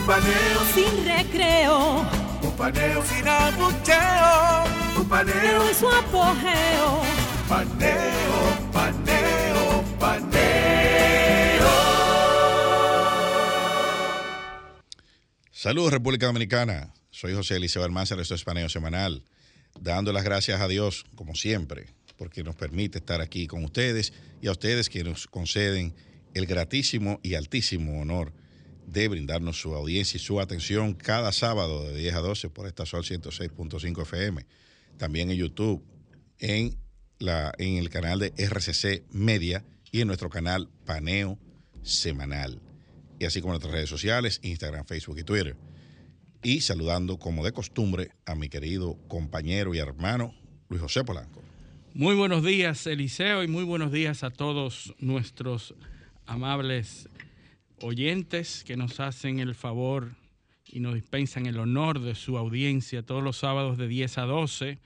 Un paneo Sin recreo. Un paneo sin abucheo. Un paneo En su apogeo. Paneo, paneo, paneo. Saludos República Dominicana, soy José Eliseo Almanzar, esto es Paneo Semanal, dando las gracias a Dios, como siempre, porque nos permite estar aquí con ustedes y a ustedes que nos conceden el gratísimo y altísimo honor de brindarnos su audiencia y su atención cada sábado de 10 a 12 por esta Sol 106.5 FM, también en YouTube, en, la, en el canal de RCC Media y en nuestro canal Paneo Semanal y así como en nuestras redes sociales, Instagram, Facebook y Twitter. Y saludando como de costumbre a mi querido compañero y hermano Luis José Polanco. Muy buenos días, Eliseo, y muy buenos días a todos nuestros amables oyentes que nos hacen el favor y nos dispensan el honor de su audiencia todos los sábados de 10 a 12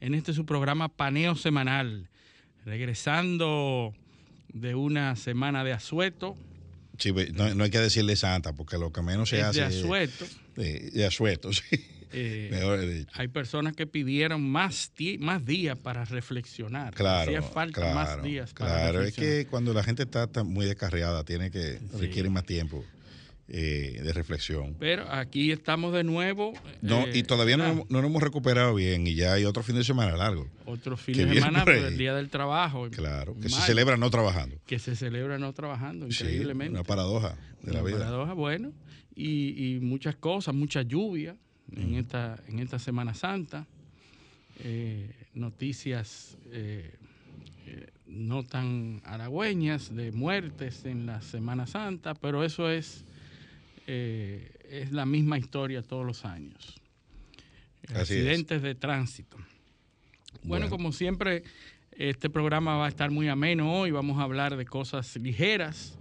en este su programa Paneo Semanal. Regresando de una semana de asueto, Sí, ve, no, no hay que decirle santa, porque lo que menos se es hace de asueto. De, de asueto, sí. Eh, Mejor dicho. hay personas que pidieron más, más días para reflexionar. Claro, Hacía falta claro, más días para claro. Es reflexionar. que cuando la gente está tan muy descarriada, tiene que requiere más tiempo eh, de reflexión. Pero aquí estamos de nuevo. No, eh, y todavía no, ¿verdad? no nos hemos recuperado bien y ya hay otro fin de semana largo. Otro fin de semana por el Día del Trabajo. Claro, que se celebra no trabajando. Que se celebra no trabajando, Sí, increíblemente. una paradoja de la Una vida. paradoja, bueno. Y, y muchas cosas, mucha lluvia en, esta, en esta Semana Santa. Eh, noticias eh, eh, no tan halagüeñas de muertes en la Semana Santa, pero eso es, es la misma historia todos los años. Así es. Accidentes de tránsito. Bueno, Bueno. como siempre, este programa va a estar muy ameno hoy. Vamos a hablar de cosas ligeras.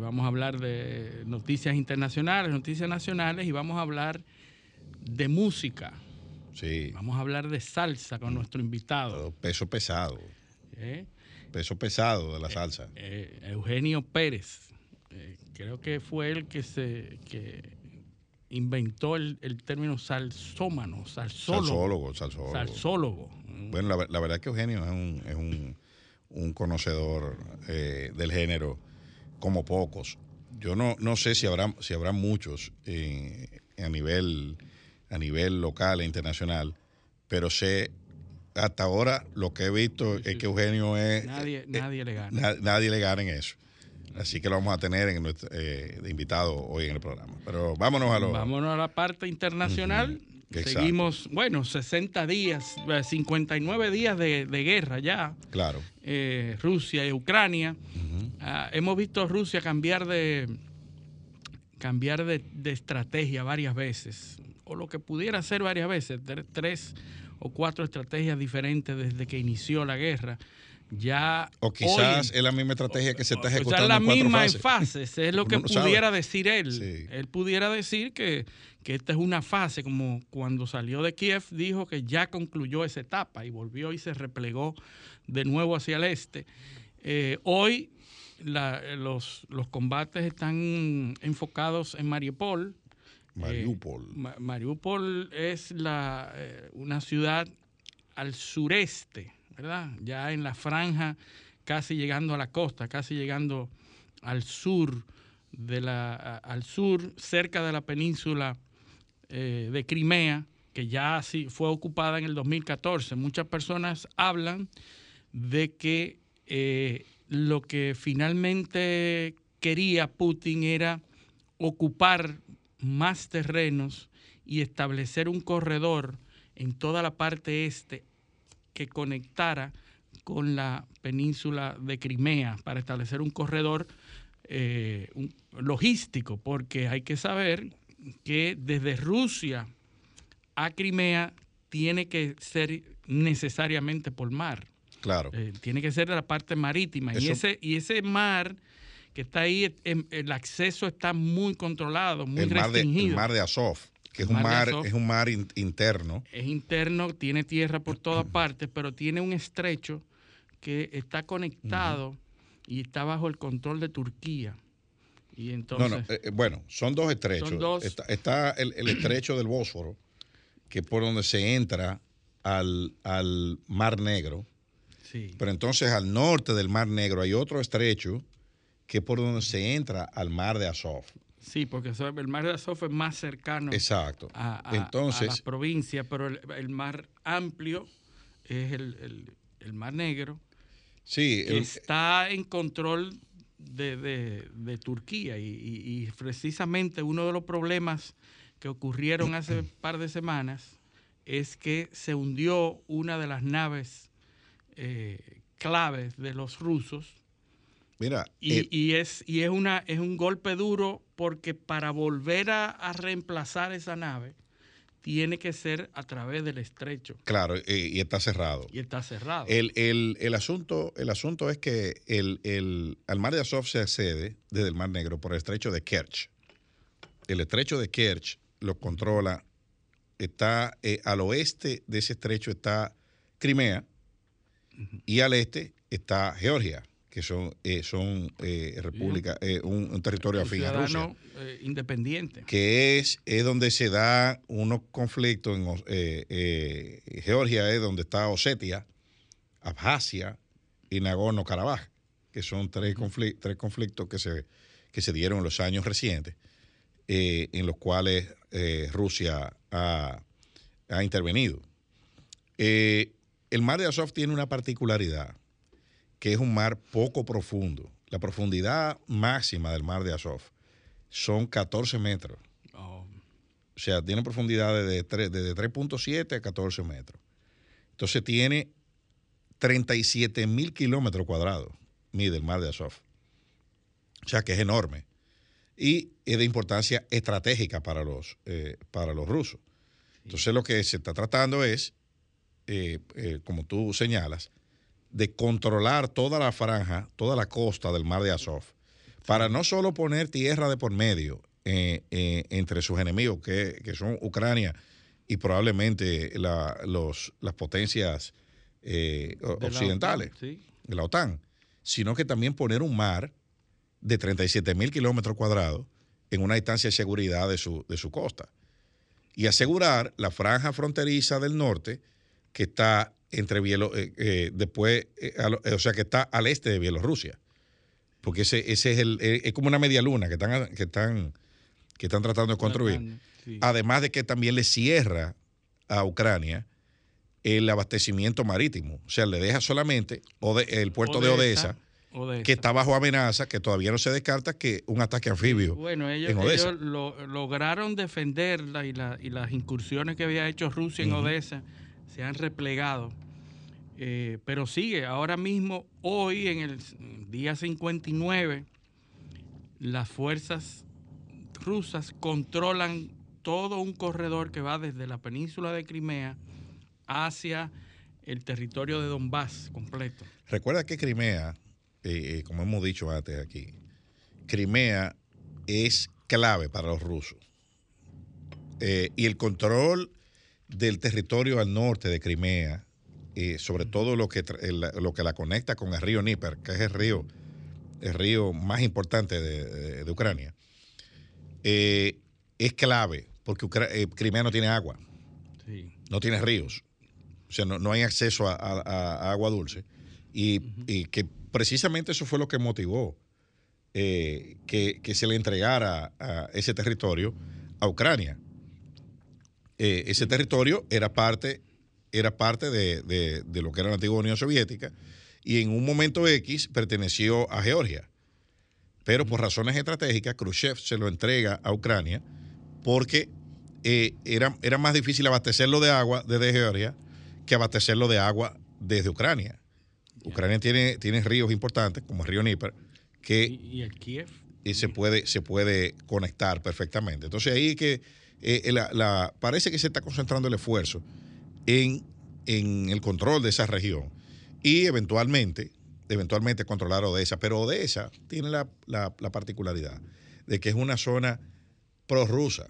vamos a hablar de noticias internacionales, noticias nacionales y vamos a hablar de música. Sí, Vamos a hablar de salsa con nuestro invitado. peso pesado. ¿eh? Peso pesado de la salsa. Eh, Eugenio Pérez. Eh, creo que fue él que se que inventó el, el término salsómano, salsólogo. Salsólogo, salsólogo. Salsólogo. Bueno, la, la verdad es que Eugenio es un, es un, un conocedor eh, del género como pocos. Yo no, no sé si habrá, si habrá muchos eh, a, nivel, a nivel local e internacional, pero sé hasta ahora lo que he visto es que Eugenio es... Nadie, eh, nadie le gana. na- nadie le gana en eso. Así que lo vamos a tener en nuestro, eh, de invitado hoy en el programa. Pero vámonos a lo... Vámonos a la parte internacional. Ujú, exacto. Seguimos, bueno, 60 días, eh, 59 días de, de guerra ya. Claro. eh, Rusia y Ucrania. Ah, hemos visto a Rusia cambiar de cambiar de, de estrategia varias veces, o lo que pudiera ser varias veces, tre- tres o cuatro estrategias diferentes desde que inició la guerra. Ya O quizás hoy- es la misma estrategia que se está o sea, ejecutando la en cuatro misma fases. en fases, es lo que sabe. pudiera decir él. Sí. Él pudiera decir que, que esta es una fase, como cuando salió de Kiev, dijo que ya concluyó esa etapa y volvió y se replegó de nuevo hacia el este. Eh, hoy la- los, los combates están enfocados en Mariupol. Mariupol. Eh, Ma- Mariupol es la, eh, una ciudad al sureste, ¿verdad? Ya en la franja, casi llegando a la costa, casi llegando al sur de la, al sur, cerca de la península eh, de Crimea, que ya sí fue ocupada en el 2014. Muchas personas hablan de que lo que finalmente quería Putin era ocupar más terrenos y establecer un corredor en toda la parte este que conectara con la península de Crimea para establecer un corredor eh, logístico, porque hay que saber que desde Rusia a Crimea tiene que ser necesariamente por mar. Claro. Eh, tiene que ser de la parte marítima. Y ese, y ese mar que está ahí, el acceso está muy controlado, muy el mar restringido. De, el mar de Azov, que es un mar, es un mar interno. Es interno, tiene tierra por todas partes, pero tiene un estrecho que está conectado y está bajo el control de Turquía. Y entonces, no, no, eh, eh, bueno, son dos estrechos. Está, el, estrecho del Bósforo, que es por donde se entra al, al Mar Negro. Sí. Pero entonces al norte del Mar Negro hay otro estrecho que es por donde se entra al Mar de Azov. Sí, porque el Mar de Azov es más cercano Exacto. A, entonces, la provincia, pero el, mar amplio es el, Mar Negro. Sí. Que está en control de, Turquía y, precisamente uno de los problemas que ocurrieron hace un par de semanas es que se hundió una de las naves eh, claves de los rusos. Mira, y, eh, y, es, y es, una, es un golpe duro porque para volver a reemplazar esa nave tiene que ser a través del estrecho. Claro, y, está cerrado. Y está cerrado. El, asunto, el asunto es que el, al mar de Azov se accede desde el Mar Negro por el estrecho de Kerch. El estrecho de Kerch lo controla, está eh, al oeste de ese estrecho está Crimea y al este está Georgia que son, eh, son eh, república, eh, un, territorio afín a Rusia. independiente. Que es, es donde se da unos conflictos. En Georgia es donde está Osetia, Abjasia y Nagorno-Karabaj, que son tres, conflictos, tres conflictos que se, que se dieron en los años recientes, en los cuales Rusia ha, ha intervenido. el mar de Azov tiene una particularidad que es un mar poco profundo. La profundidad máxima del mar de Azov son 14 metros. Oh. O sea, tiene profundidades de, 3.7 a 14 metros. Entonces tiene 37 mil kilómetros cuadrados, mide el mar de Azov. O sea que es enorme. Y es de importancia estratégica para los, eh, para los rusos. Entonces lo que se está tratando es, eh, eh, como tú señalas, de controlar toda la franja, toda la costa del mar de Azov, para no solo poner tierra de por medio eh, eh, entre sus enemigos, que, son Ucrania y probablemente los, las potencias eh, occidentales de la OTAN, sino que también poner un mar de 37 mil kilómetros cuadrados en una distancia de seguridad de su, de su costa y asegurar la franja fronteriza del norte que está entre Bielorrusia, eh, eh, después, eh, o sea, que está al este de Bielorrusia. Porque ese, ese es el, es como una media luna que están, que están, que están tratando de construir. Además de que también le cierra a Ucrania el abastecimiento marítimo. O sea, le deja solamente el puerto de Odessa, que está bajo amenaza, que todavía no se descarta que un ataque anfibio. Bueno, ellos, lograron defenderla y, la, y las incursiones que había hecho Rusia en Odessa se han replegado. Eh, pero sigue, ahora mismo, hoy en el día 59, las fuerzas rusas controlan todo un corredor que va desde la península de Crimea hacia el territorio de Donbass completo. Recuerda que Crimea, eh, eh, como hemos dicho antes aquí, Crimea es clave para los rusos. y el control del territorio al norte de Crimea, y sobre todo lo que, lo que la conecta con el río Níper, que es el río, el río más importante de, Ucrania, eh, es clave, porque eh, Crimea no tiene agua, no tiene ríos, o sea, no, hay acceso a, agua dulce, y, que precisamente eso fue lo que motivó eh, que, que, se le entregara a ese territorio a Ucrania. Eh, ese territorio era parte, era parte de, lo que era la antigua Unión Soviética y en un momento X perteneció a Georgia. Pero por razones estratégicas, Khrushchev se lo entrega a Ucrania porque eh, era, era, más difícil abastecerlo de agua desde Georgia que abastecerlo de agua desde Ucrania. Ucrania tiene, tiene ríos importantes, como el río Níper, que Y, el Kiev. y se puede, se puede conectar perfectamente. Entonces ahí que eh, la- la- parece que se está concentrando el esfuerzo en, en el control de esa región y eventualmente, eventualmente controlar Odessa. Pero Odessa tiene la, la- la particularidad de que es una zona prorrusa.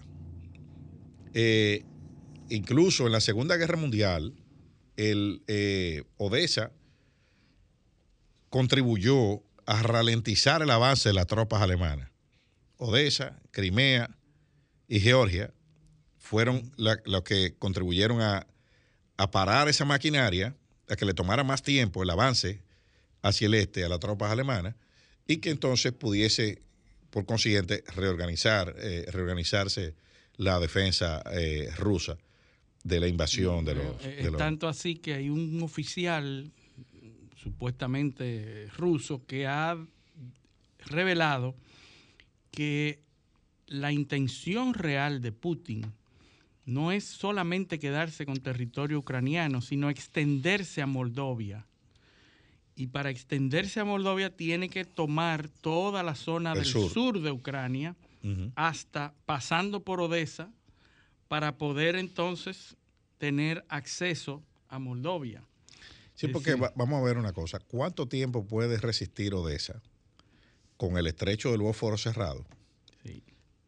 Eh, incluso en la Segunda Guerra Mundial, el, eh, Odessa contribuyó a ralentizar el avance de las tropas alemanas. Odessa, Crimea y Georgia fueron los que contribuyeron a, a parar esa maquinaria, a que le tomara más tiempo el avance hacia el este a las tropas alemanas y que entonces pudiese, por consiguiente, reorganizar, eh, reorganizarse la defensa eh, rusa de la invasión de los... Eh, de los- tanto así que hay un oficial supuestamente ruso que ha revelado que la intención real de Putin no es solamente quedarse con territorio ucraniano, sino extenderse a Moldovia. Y para extenderse a Moldovia tiene que tomar toda la zona El del sur. sur de Ucrania hasta pasando por Odessa para poder entonces tener acceso a Moldovia. Sí, porque va- vamos a ver una cosa. ¿Cuánto tiempo puede resistir Odessa con el estrecho del Bósforo cerrado sí.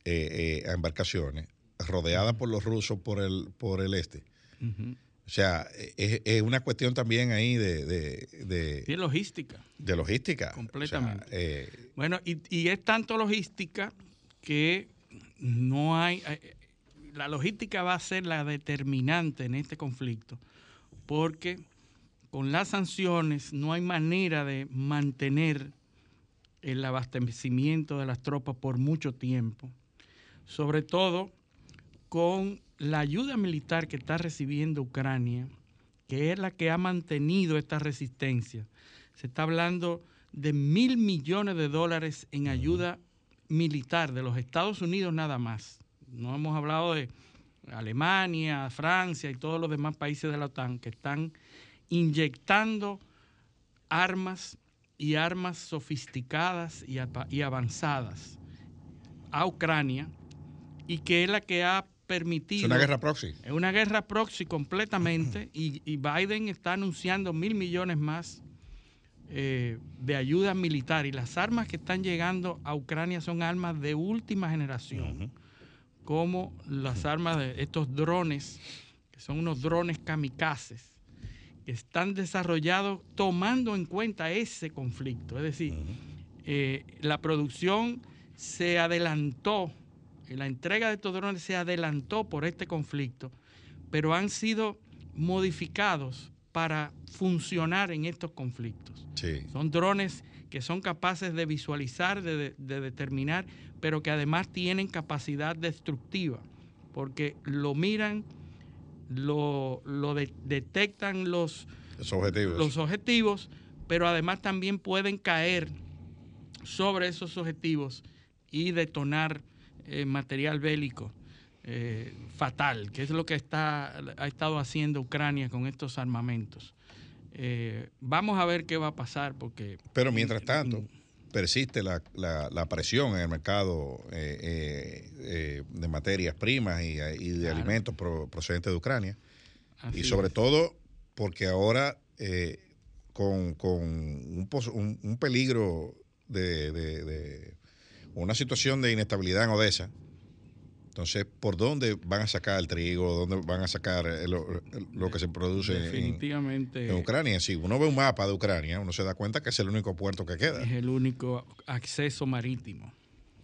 eh, eh, a embarcaciones, rodeada por los rusos por el, por el este? O sea, es, es una cuestión también ahí de, de, de- Sí, logística. de logística. Completamente. O sea, eh, Bueno, y, y es tanto logística que no hay... eh, La logística va a ser la determinante en este conflicto, porque con las sanciones no hay manera de mantener el abastecimiento de las tropas por mucho tiempo, sobre todo con la ayuda militar que está recibiendo Ucrania, que es la que ha mantenido esta resistencia. Se está hablando de mil millones de dólares en ayuda militar de los Estados Unidos nada más. No hemos hablado de Alemania, Francia y todos los demás países de la OTAN que están inyectando armas y armas sofisticadas y, avanzadas a Ucrania y que es la que ha permitido... es una guerra proxy. Es una guerra proxy completamente y, y Biden está anunciando mil millones más eh, de ayuda militar y las armas que están llegando a Ucrania son armas de última generación, como las armas de estos drones, que son unos drones kamikazes, que están desarrollados tomando en cuenta ese conflicto. Es decir, eh, la producción se adelantó, la entrega de estos drones se adelantó por este conflicto, pero han sido modificados para funcionar en estos conflictos. Sí. Son drones que son capaces de visualizar, de, de- de determinar, pero que además tienen capacidad destructiva, porque lo miran, lo, lo de- detectan los, Los objetivos. los objetivos, pero además también pueden caer sobre esos objetivos y detonar eh, material bélico eh, fatal, que es lo que está, ha estado haciendo Ucrania con estos armamentos. Eh, vamos a ver qué va a pasar porque... Pero mientras tanto, persiste la, la- la presión en el mercado de materias primas y, y de Claro. alimentos pro- procedentes de Ucrania. así y sobre es. todo porque ahora con, con un, pos- un- un peligro de, de- de una situación de inestabilidad en Odessa, entonces, ¿por dónde van a sacar el trigo? ¿Dónde van a sacar eh, lo, lo que se produce en, definitivamente en Ucrania? Si uno ve un mapa de Ucrania, uno se da cuenta que es el único puerto que queda. es el único acceso marítimo.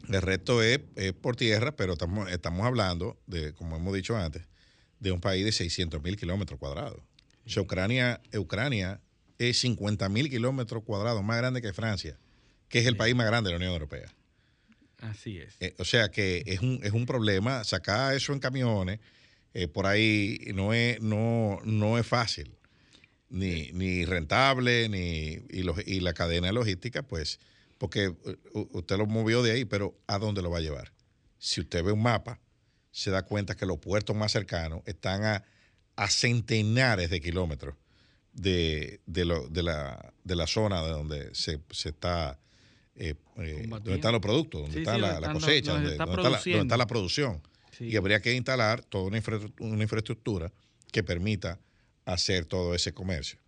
El resto es, es por tierra, pero estamos, estamos hablando, de, como hemos dicho antes, de un país de 600 mil kilómetros cuadrados. O sea, Ucrania, Ucrania es 50 mil kilómetros cuadrados más grande que Francia, que es el país más grande de la Unión Europea. Así es. Eh, o sea que es un, es un problema, sacar eso en camiones, eh, por ahí no es, no, no es fácil, ni, ni rentable, ni, y, los- y la cadena logística, pues, porque eh, usted lo movió de ahí, pero ¿a dónde lo va a llevar? Si usted ve un mapa, se da cuenta que los puertos más cercanos están a, a centenares de kilómetros de, de, lo- de la, de la zona de donde se, se está eh, eh, donde están los productos, donde está la, cosecha, donde, está la, producción. Y habría que instalar toda una, infraestructura que permita hacer todo ese comercio.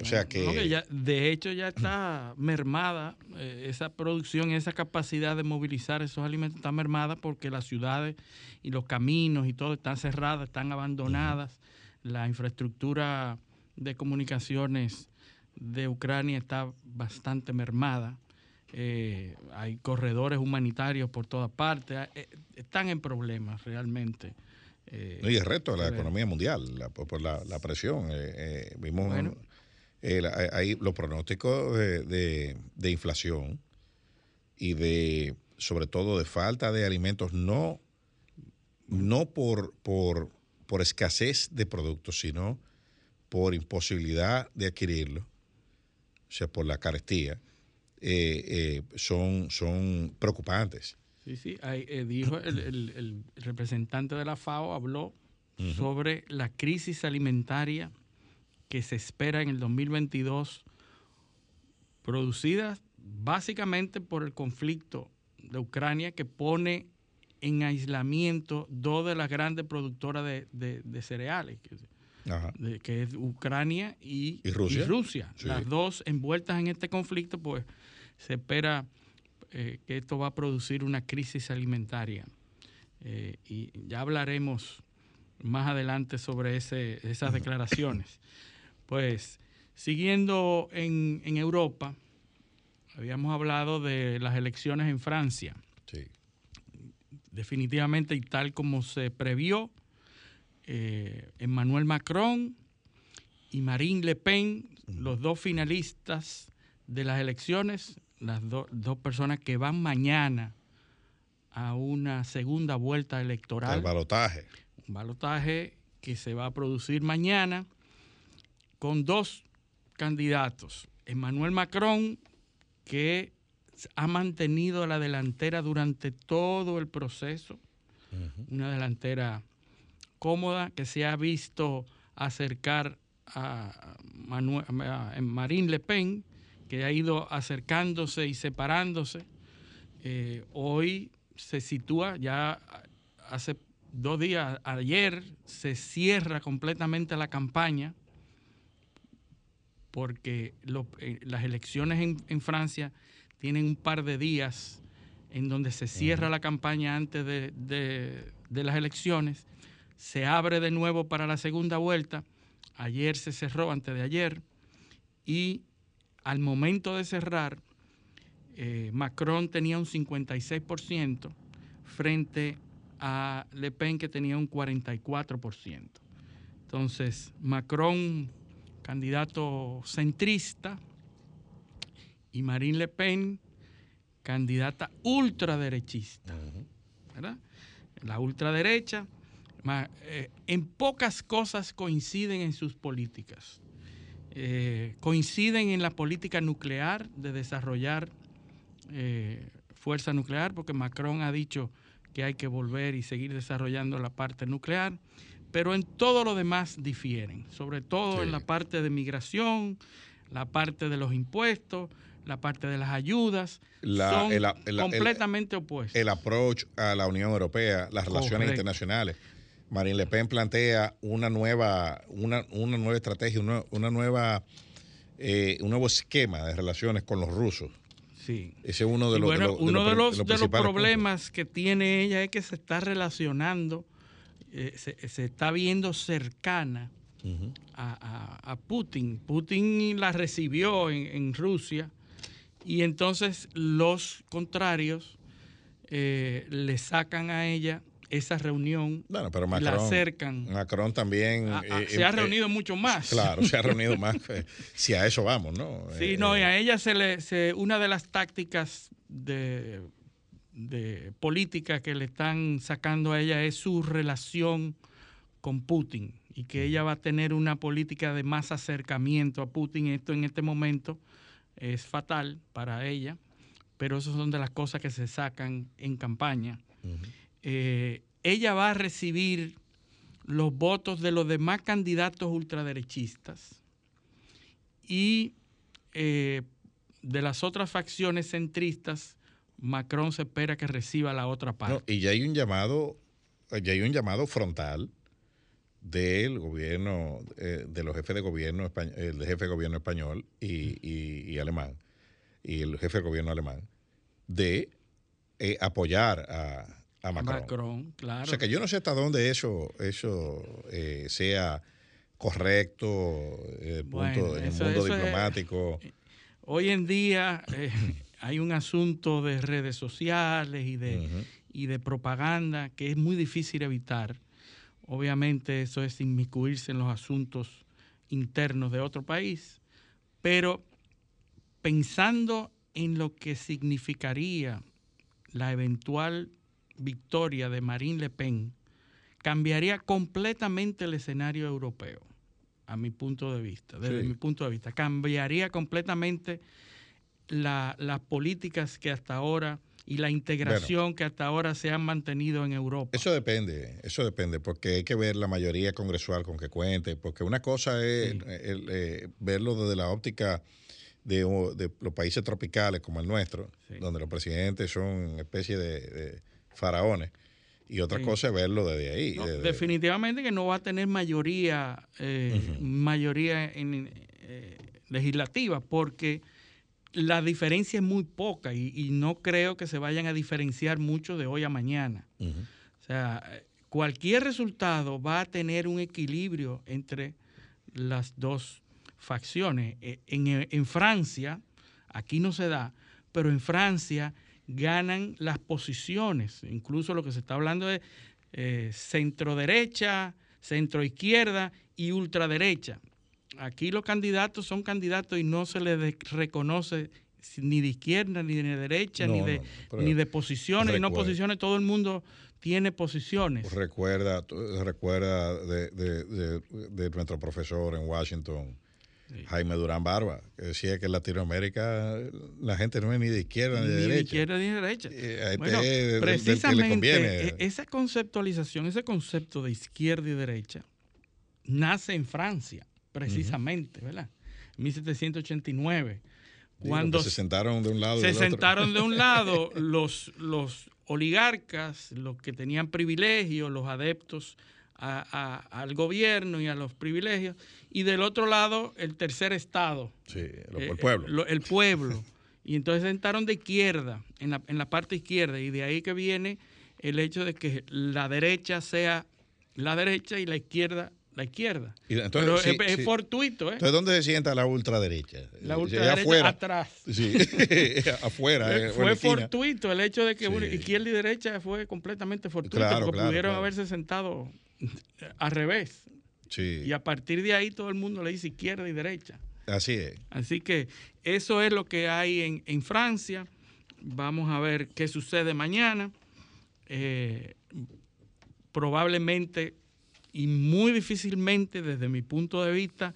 O sea que... de hecho ya está mermada eh, esa producción, esa capacidad de movilizar esos alimentos está mermada porque las ciudades y los caminos y todo están cerradas, están abandonadas. La infraestructura de comunicaciones de Ucrania está bastante mermada. Eh, hay corredores humanitarios por todas partes. Eh, están en problemas realmente. Eh, y el reto de la economía mundial, por, la, presión. vimos ahí los pronósticos de, inflación y de, sobre todo, de falta de alimentos, no, no por, por, por escasez de productos, sino por imposibilidad de adquirirlo, o sea, por la carestía, eh, eh, son, son preocupantes. Sí, sí, eh, dijo el, representante de la FAO, habló sobre la crisis alimentaria que se espera en el 2022, producida básicamente por el conflicto de Ucrania que pone en aislamiento dos de las grandes productoras de, cereales, que es Ucrania y, Rusia. Las dos envueltas en este conflicto, pues se espera eh, que esto va a producir una crisis alimentaria. Eh, y ya hablaremos más adelante sobre ese, esas declaraciones. Pues siguiendo en, en, Europa, habíamos hablado de las elecciones en Francia. Definitivamente, y tal como se previó, eh, Emmanuel Macron y Marine Le Pen, los dos finalistas de las elecciones, las dos personas que van mañana a una segunda vuelta electoral. El balotaje. Un balotaje que se va a producir mañana con dos candidatos. Emmanuel Macron, que ha mantenido la delantera durante todo el proceso, una delantera cómoda que se ha visto acercar a, Manuel, Marine Le Pen, que ha ido acercándose y separándose. Eh, hoy se sitúa, ya hace dos días, ayer se cierra completamente la campaña porque eh, las elecciones en, Francia tienen un par de días en donde se cierra la campaña antes de, de las elecciones se abre de nuevo para la segunda vuelta. Ayer se cerró, antes de ayer, y al momento de cerrar, eh, Macron tenía un 56% frente a Le Pen que tenía un 44%. Entonces, Macron, candidato centrista, y Marine Le Pen, candidata ultraderechista. ¿verdad? La ultraderecha eh, en pocas cosas coinciden en sus políticas. Eh, coinciden en la política nuclear de desarrollar eh, fuerza nuclear, porque Macron ha dicho que hay que volver y seguir desarrollando la parte nuclear, pero en todo lo demás difieren, sobre todo en la parte de migración, la parte de los impuestos, la parte de las ayudas, son completamente opuestos. El approach a la Unión Europea, las relaciones internacionales. Marine Le Pen plantea una nueva, una, una nueva estrategia, una, nueva, eh, un nuevo esquema de relaciones con los rusos. Sí. Ese es uno de los, uno de los, de los, problemas que tiene ella es que se está relacionando, eh, se, está viendo cercana a, Putin. Putin la recibió en, Rusia y entonces los contrarios eh, le sacan a ella esa reunión bueno, pero Macron, la acercan. Macron también... Eh, se ha eh, reunido mucho más. Claro, se ha reunido más. si a eso vamos, ¿no? Sí, no, y a eh, ella se le... Se, una de las tácticas de, de política que le están sacando a ella es su relación con Putin y que ella va a tener una política de más acercamiento a Putin. Esto en este momento es fatal para ella, pero esas son de las cosas que se sacan en campaña. Eh, ella va a recibir los votos de los demás candidatos ultraderechistas y eh, de las otras facciones centristas, Macron se espera que reciba la otra parte. y ya hay un llamado, ya hay un llamado frontal del gobierno, eh, de los jefes de gobierno, el jefe de gobierno español y, alemán, y el jefe de gobierno alemán, de eh, apoyar a, Macron. Macron. claro. O sea que yo no sé hasta dónde eso, eso eh, sea correcto punto, en el mundo diplomático. hoy en día hay un asunto de redes sociales y de, y de propaganda que es muy difícil evitar Obviamente eso es inmiscuirse en los asuntos internos de otro país, pero pensando en lo que significaría la eventual victoria de Marine Le Pen, cambiaría completamente el escenario europeo, a mi punto de vista, desde mi punto de vista. Cambiaría completamente las políticas que hasta ahora y la integración que hasta ahora se han mantenido en Europa. Eso depende, eso depende, porque hay que ver la mayoría congresual con que cuente, porque una cosa es eh, verlo desde la óptica de, los países tropicales como el nuestro, donde los presidentes son especie de, faraones. Y otra cosa es verlo desde ahí. definitivamente que no va a tener mayoría, eh, mayoría en, eh, legislativa, porque la diferencia es muy poca y, no creo que se vayan a diferenciar mucho de hoy a mañana. O sea, cualquier resultado va a tener un equilibrio entre las dos facciones. E, en, Francia, aquí no se da, pero en Francia ganan las posiciones, incluso lo que se está hablando de eh, centro derecha, centro izquierda y ultraderecha aquí los candidatos son candidatos y no se les reconoce ni de izquierda, ni de derecha, ni, de, ni de posiciones, ni no posiciones, todo el mundo tiene posiciones. Recuerda, recuerda de, nuestro profesor en Washington, Jaime Durán Barba, que decía que en Latinoamérica la gente no es ni de izquierda ni de derecha. Ni de izquierda ni de derecha. Este precisamente e, esa conceptualización, ese concepto de izquierda y derecha, nace en Francia precisamente, ¿verdad? 1789. Cuando se sentaron de un lado. Se sentaron de un lado los, los oligarcas, los que tenían privilegios, los adeptos al gobierno y a los privilegios, y del otro lado el tercer estado. Sí, eh, pueblo. El, pueblo. y entonces se sentaron de izquierda, en la, en la parte izquierda, y de ahí que viene el hecho de que la derecha sea la derecha y la izquierda la izquierda. entonces, Pero es, fortuito, ¿eh? Entonces, ¿dónde se sienta la ultraderecha? La ultraderecha afuera. atrás. Sí, afuera. Eh, fue fortuito el hecho de que izquierda y derecha fue completamente fortuito, porque pudieron haberse sentado al revés. Sí. Y a partir de ahí todo el mundo le dice izquierda y derecha. Así es. Así que eso es lo que hay en, en Francia. Vamos a ver qué sucede mañana. Eh, probablemente y muy difícilmente, desde mi punto de vista,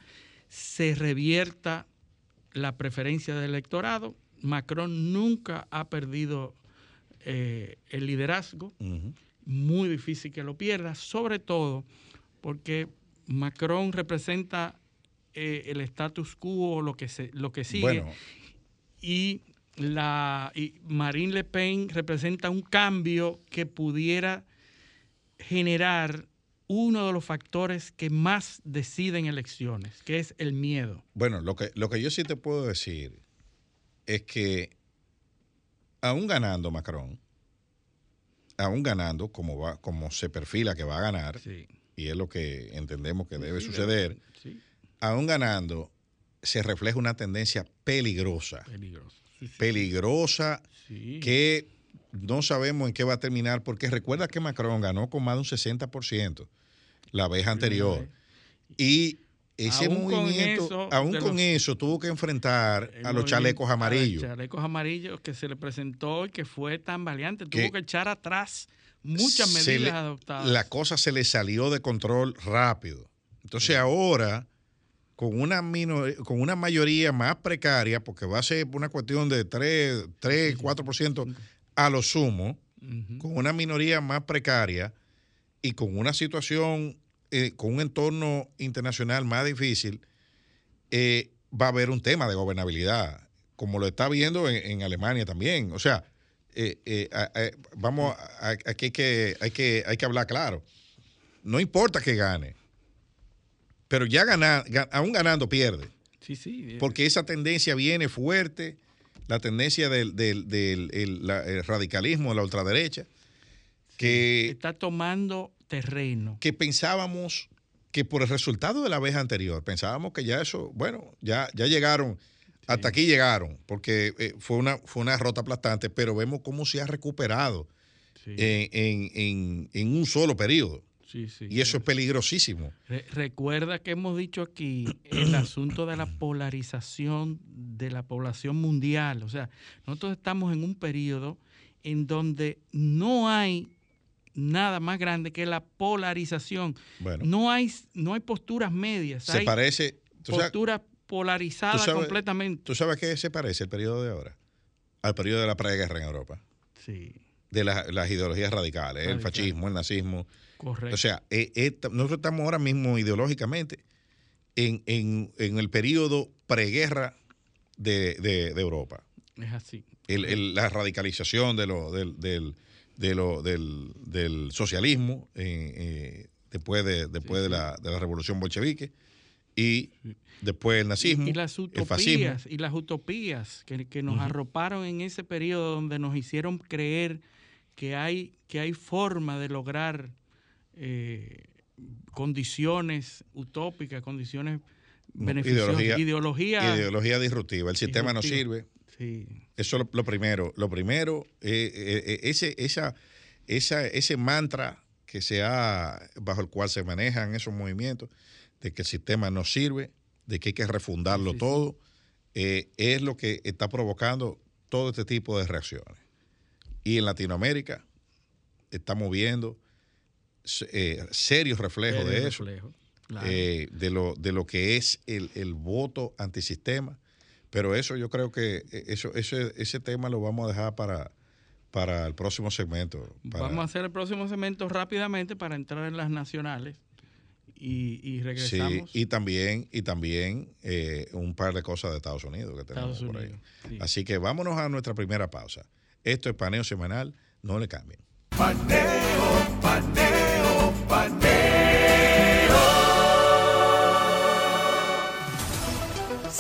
se revierta la preferencia del electorado. Macron nunca ha perdido eh, el liderazgo, muy difícil que lo pierda, sobre todo porque Macron representa eh, el status quo, lo que, se, lo que sigue, y, la, y Marine Le Pen representa un cambio que pudiera generar uno de los factores que más deciden elecciones, que es el miedo. Bueno, lo que, lo que yo sí te puedo decir es que aún ganando Macron, aún ganando como, va, como se perfila que va a ganar, y es lo que entendemos que debe suceder, aún ganando se refleja una tendencia peligrosa. Peligrosa. Peligrosa que no sabemos en qué va a terminar, porque recuerda que Macron ganó con más de un 60% la vez anterior. Y ese movimiento, aún con eso, tuvo que enfrentar a los chalecos amarillos. chalecos amarillos que se le presentó y que fue tan valiente. tuvo que echar atrás muchas medidas adoptadas. La cosa se le salió de control rápido. Entonces ahora, con una, con una mayoría más precaria, porque va a ser una cuestión de 3, 3 4% a lo sumo, con una minoría más precaria y con una situación eh, con un entorno internacional más difícil, eh, va a haber un tema de gobernabilidad como lo está viendo en, Alemania también. O sea, eh, eh, vamos, aquí hay que, hay, que, hay que hablar claro. No importa que gane, pero ya gana, aún ganando pierde. Sí, sí. Porque esa tendencia viene fuerte, la tendencia del, del, radicalismo de la ultraderecha, que... Está tomando terreno. Que pensábamos que por el resultado de la vez anterior, pensábamos que ya eso, bueno, ya, ya llegaron, hasta aquí llegaron, porque eh, fue, una, fue una derrota aplastante, pero vemos cómo se ha recuperado en, un solo periodo. y eso es peligrosísimo. recuerda que hemos dicho aquí el asunto de la polarización de la población mundial. O sea, nosotros estamos en un periodo en donde no hay nada más grande que la polarización. no hay, no hay posturas medias. Se parece. Posturas polarizadas completamente. ¿Tú sabes qué se parece el periodo de ahora? Al periodo de la preguerra en Europa. Sí. De las ideologías radicales, el fascismo, el nazismo. Correcto. O sea, eh, eh, nosotros estamos ahora mismo ideológicamente en, el periodo preguerra de, de, Europa. Es así. la radicalización de lo, del de lo, del, del socialismo eh, eh, después, de, después De, la, de la revolución bolchevique y después el nazismo, y, las utopías, Y las utopías que, nos arroparon en ese periodo donde nos hicieron creer que hay, que hay forma de lograr eh, condiciones utópicas, condiciones beneficiosas, ideología, ideología, disruptiva. El sistema no sirve, eso es lo, primero. Lo primero, eh, eh, eh, ese, esa, esa, ese mantra que se ha, bajo el cual se manejan esos movimientos, de que el sistema no sirve, de que hay que refundarlo todo, es lo que está provocando todo este tipo de reacciones. Y en Latinoamérica estamos viendo serios reflejos de eso, de, lo, de lo que es el, el voto antisistema pero eso yo creo que eh, eso, ese, ese tema lo vamos a dejar para, para el próximo segmento. Vamos a hacer el próximo segmento rápidamente para entrar en las nacionales y, y regresamos. Sí, y también, y también eh, un par de cosas de Estados Unidos que tenemos por ahí. Así que vámonos a nuestra primera pausa. Esto es Paneo Semanal, no le cambien. Paneo, paneo, paneo.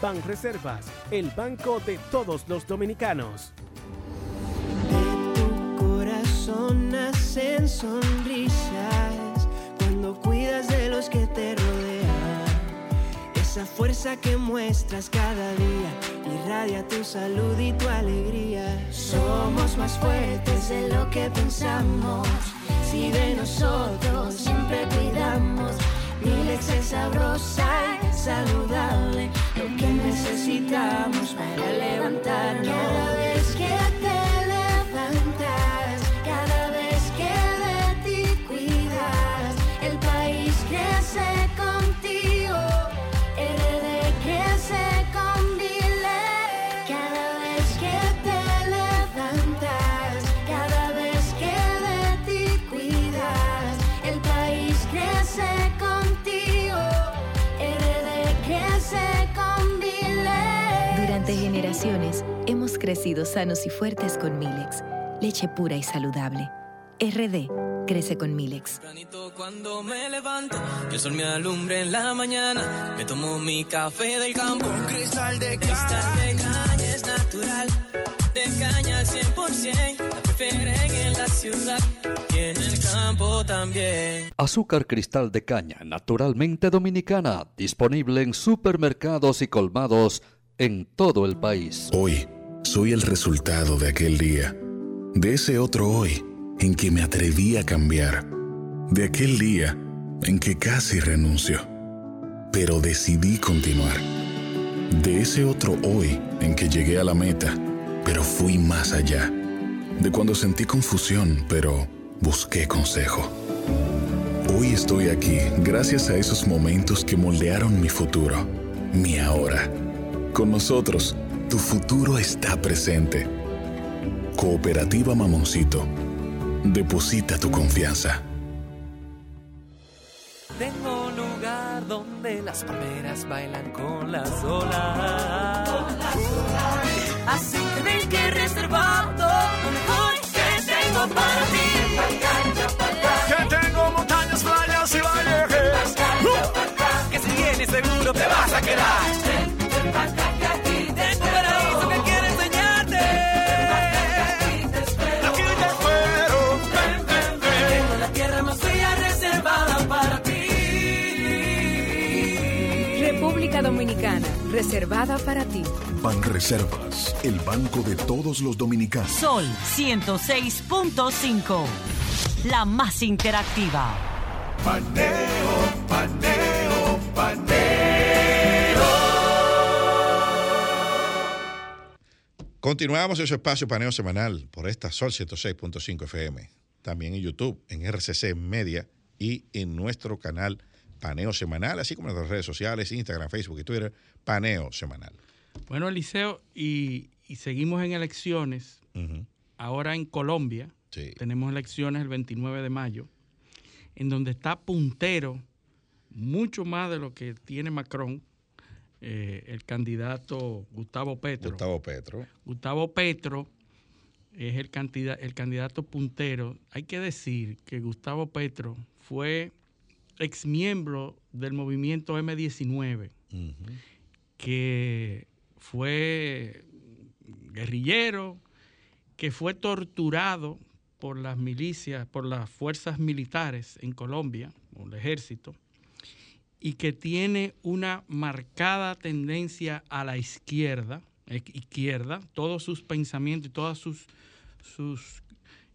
Banreservas, el banco de todos los dominicanos. De tu corazón nacen sonrisas cuando cuidas de los que te rodean. Esa fuerza que muestras cada día irradia tu salud y tu alegría. Somos más fuertes de lo que pensamos. Si de nosotros siempre cuidamos, mi leche es sabrosa saludable, lo que necesitamos para levantarnos. Cada vez que te crecido sanos y fuertes con Milex, leche pura y saludable. RD crece con Milex. Cuando me levanto, que el sol me alumbre en la mañana, me tomo mi café del campo. Un cristal de caña, es natural, de caña al 100%, la prefieren en la ciudad y en el campo también. Azúcar cristal de caña, naturalmente dominicana, disponible en supermercados y colmados en todo el país. Hoy soy el resultado de aquel día, de ese otro hoy en que me atreví a cambiar, de aquel día en que casi renuncio, pero decidí continuar. De ese otro hoy en que llegué a la meta, pero fui más allá. De cuando sentí confusión, pero busqué consejo. Hoy estoy aquí gracias a esos momentos que moldearon mi futuro, mi ahora. Con nosotros, tu futuro está presente. Cooperativa Mamoncito. Deposita tu confianza. Tengo un lugar donde las palmeras bailan con las olas. Así que ven que reservado lo mejor que tengo para ti. Reservada para ti. Banreservas, el banco de todos los dominicanos. Sol 106.5, la más interactiva. Paneo, paneo, paneo. Continuamos en su espacio paneo semanal por esta Sol 106.5 FM. También en YouTube, en RCC Media y en nuestro canal Paneo Semanal, así como en las redes sociales, Instagram, Facebook y Twitter, Paneo Semanal. Bueno, Eliseo, y, y seguimos en elecciones. Ahora en Colombia tenemos elecciones el 29 de mayo, en donde está puntero mucho más de lo que tiene Macron, eh, el candidato Gustavo Petro. Gustavo Petro. Gustavo Petro es el, el candidato puntero. Hay que decir que Gustavo Petro fue exmiembro del movimiento M19, que fue guerrillero, que fue torturado por las milicias, por las fuerzas militares en Colombia, por el ejército, y que tiene una marcada tendencia a la izquierda, izquierda, todos sus pensamientos y todas sus, sus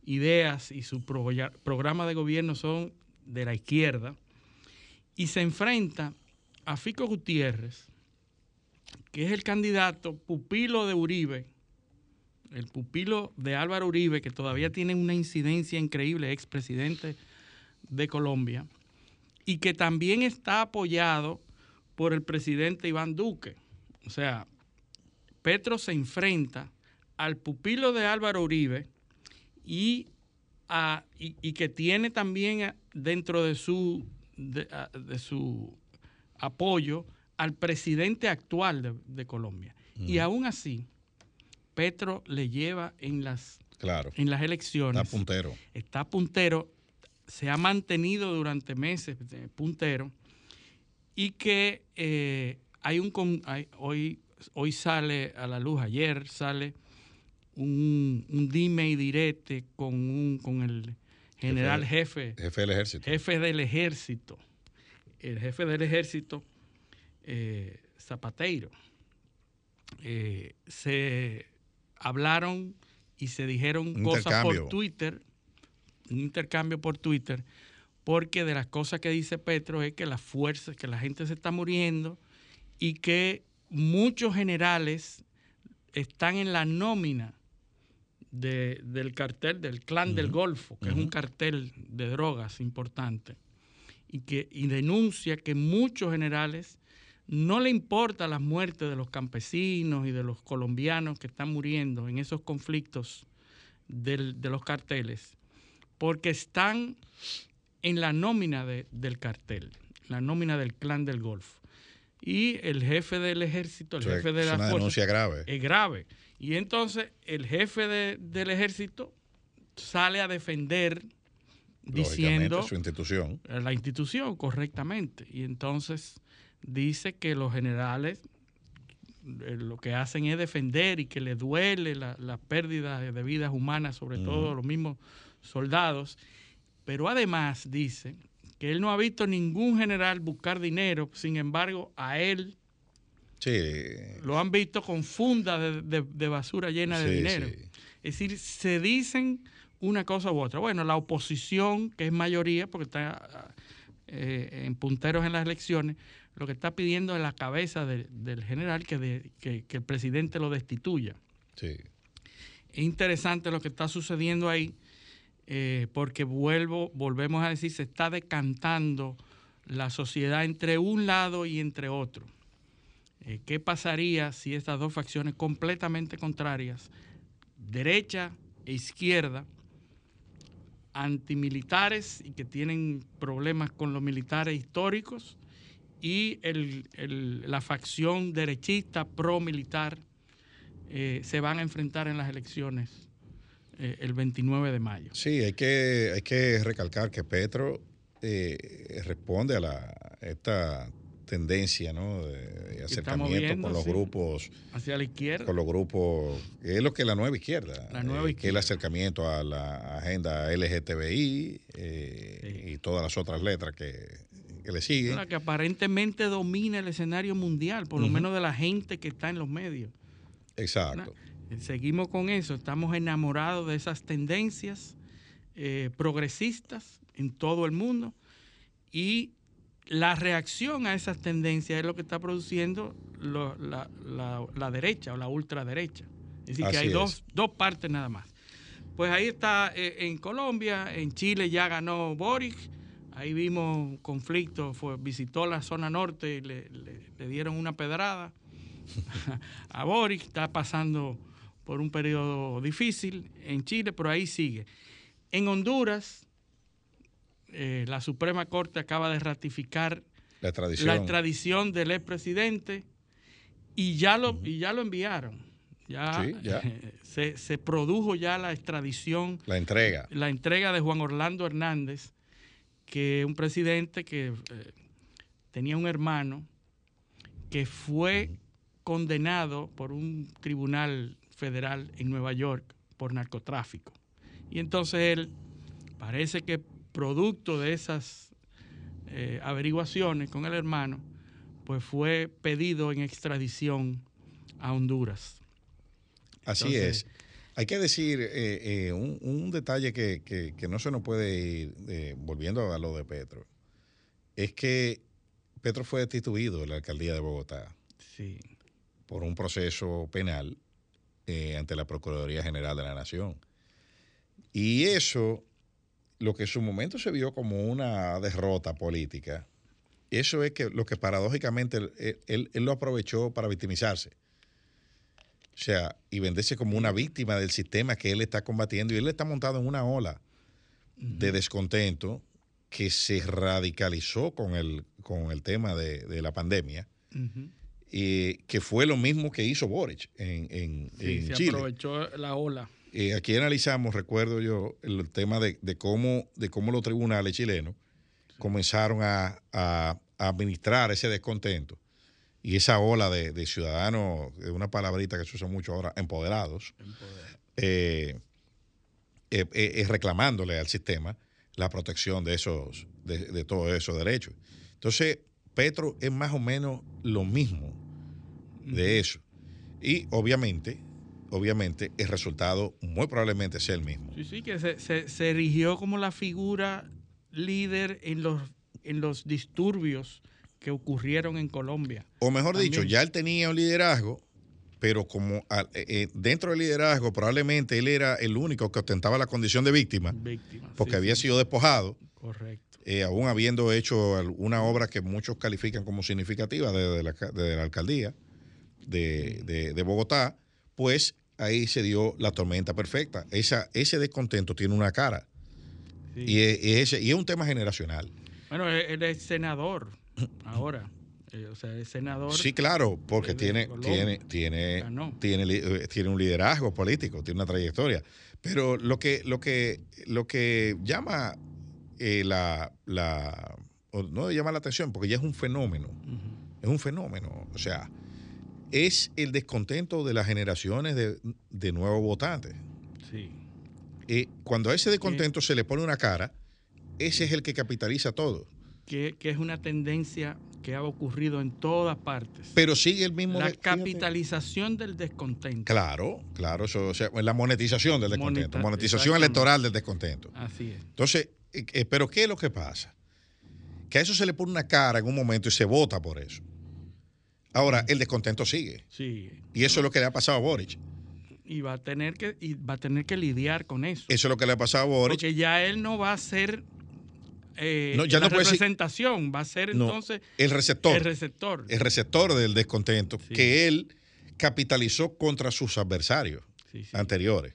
ideas y su programa de gobierno son de la izquierda, y se enfrenta a Fico Gutiérrez, que es el candidato pupilo de Uribe, el pupilo de Álvaro Uribe, que todavía tiene una incidencia increíble, expresidente de Colombia, y que también está apoyado por el presidente Iván Duque. O sea, Petro se enfrenta al pupilo de Álvaro Uribe y, a- y- que tiene también dentro de su, de, a- de su apoyo al presidente actual de, de Colombia. Y aún así, Petro le lleva en las, Claro. en las elecciones. Está puntero. Está puntero, se ha mantenido durante meses puntero y que eh, hay un hay- hoy hoy sale a la luz ayer sale un, un dime y direte con un con el general jefe. Jefe. Del ejército. jefe del ejército. El jefe del ejército eh, Zapateiro. Eh, se hablaron y se dijeron cosas por Twitter un intercambio por Twitter porque de las cosas que dice Petro es que las fuerzas, que la gente se está muriendo y que muchos generales están en la nómina de- del cartel del clan del Golfo, que es un cartel de drogas importante, y que y denuncia que muchos generales no le importa la muerte de los campesinos y de los colombianos que están muriendo en esos conflictos del- de los carteles, porque están en la nómina de- del cartel, la nómina del clan del Golfo. Y el jefe del ejército, el jefe de es la una fuerza, denuncia grave. Es grave. Y entonces el jefe de- del ejército sale a defender diciendo su institución. a la institución correctamente. Y entonces dice que los generales eh, lo que hacen es defender y que le duele la, la pérdida de vidas humanas, sobre todo los mismos soldados. Pero además dice que él no ha visto ningún general buscar dinero, sin embargo, a él Sí. lo han visto con fundas de, de- de basura llena de Sí, dinero. sí. Es decir, se dicen una cosa u otra. Bueno, la oposición, que es mayoría, porque está, eh, en punteros en las elecciones, lo que está pidiendo es la cabeza de- del general que, de- que- que el presidente lo destituya. Sí. Es interesante lo que está sucediendo ahí, eh, porque vuelvo, volvemos a decir, se está decantando la sociedad entre un lado y entre otro. Eh, ¿Qué pasaría si estas dos facciones completamente contrarias, derecha e izquierda, antimilitares y que tienen problemas con los militares históricos, y la facción derechista pro-militar eh, se van a enfrentar en las elecciones eh, el 29 de mayo. Sí, hay que, hay que recalcar que Petro eh, responde a la, esta tendencia ¿no? de, acercamiento con los sí. grupos Hacia la izquierda. con los grupos, que es lo que es la nueva izquierda, La nueva eh, que es el acercamiento a la agenda LGTBI eh, y todas las otras letras que, que le siguen. Una que aparentemente domina el escenario mundial, por lo menos de la gente que está en los medios. Exacto. Seguimos con eso, estamos enamorados de esas tendencias eh, progresistas en todo el mundo y la reacción a esas tendencias es lo que está produciendo lo- la, la- la derecha o la ultraderecha. Es decir, que Así hay es. dos, dos partes nada más. Pues ahí está eh, en Colombia, en Chile ya ganó Boric, ahí vimos conflicto, fue, visitó la zona norte y le, le- le dieron una pedrada a Boric, está pasando por un periodo difícil en Chile, pero ahí sigue. En Honduras, eh, la Suprema Corte acaba de ratificar La tradición. la extradición del expresidente y ya lo, y ya lo enviaron. Ya, Sí, ya. Se, se produjo ya la extradición, La entrega. la entrega de Juan Orlando Hernández, que es un presidente que eh, tenía un hermano que fue condenado por un tribunal federal en Nueva York por narcotráfico. Y entonces él, parece que producto de esas eh, averiguaciones con el hermano, pues fue pedido en extradición a Honduras. Así Entonces- es. Hay que decir eh, eh, un, un detalle que, que- que no se nos puede ir, eh, volviendo a lo de Petro, es que Petro fue destituido de la alcaldía de Bogotá Sí. por un proceso penal eh, ante la Procuraduría General de la Nación. Y eso, lo que en su momento se vio como una derrota política, eso es que lo que paradójicamente él, él- él lo aprovechó para victimizarse. O sea, y venderse como una víctima del sistema que él está combatiendo. Y él está montado en una ola de descontento que se radicalizó con el, con el tema de, de la pandemia. Y que fue lo mismo que hizo Boric en, en- Sí, en se Chile. aprovechó la ola. Eh, aquí analizamos, recuerdo yo, el tema de, de cómo, de cómo los tribunales chilenos comenzaron a, a- a administrar ese descontento y esa ola de, de ciudadanos, una palabrita que se usa mucho ahora, empoderados, eh, eh, eh, eh, reclamándole al sistema la protección de esos, de, de todos esos derechos. Entonces, Petro es más o menos lo mismo de eso. Y obviamente, obviamente, el resultado muy probablemente sea el mismo. Sí, sí, que se, se- se erigió como la figura líder en los, en los disturbios que ocurrieron en Colombia. O mejor dicho, ya él tenía un liderazgo, pero como eh, eh, dentro del liderazgo probablemente él era el único que ostentaba la condición de víctima, Víctima, porque sí, había sí. sido despojado, Correcto. Eh, aún habiendo hecho una obra que muchos califican como significativa de, de la, ca- de la alcaldía de, de- de Bogotá, pues ahí se dio la tormenta perfecta. Esa, ese descontento tiene una cara. Y, es, y es y es un tema generacional. Bueno, él, él es senador ahora. Eh, o sea, es senador. Sí, claro, porque tiene, tiene, tiene, tiene, eh, tiene un liderazgo político, tiene una trayectoria. Pero lo que, lo que, lo que llama eh, la, no llama la atención, porque ya es un fenómeno. Es un fenómeno. O sea, es el descontento de las generaciones de, de nuevos votantes. Sí. Eh, cuando a ese descontento se le pone una cara, ese es el que capitaliza todo. Que, que es una tendencia que ha ocurrido en todas partes. Pero sigue el mismo... La de- fíjate. capitalización del descontento. Claro, claro, eso, o sea, la monetización del descontento, Moneta- monetización electoral del descontento. Así es. Entonces, eh, eh, pero ¿qué es lo que pasa? que a eso se le pone una cara en un momento y se vota por eso. Ahora, el descontento sigue. Sí. Y eso es lo que le ha pasado a Boric. Y va a tener que, y va a tener que lidiar con eso. Eso es lo que le ha pasado a Boric. Porque ya él no va a ser eh, No, ya la no puede decir- representación, va a ser No, entonces el receptor. el receptor. El receptor del descontento que él capitalizó contra sus adversarios anteriores.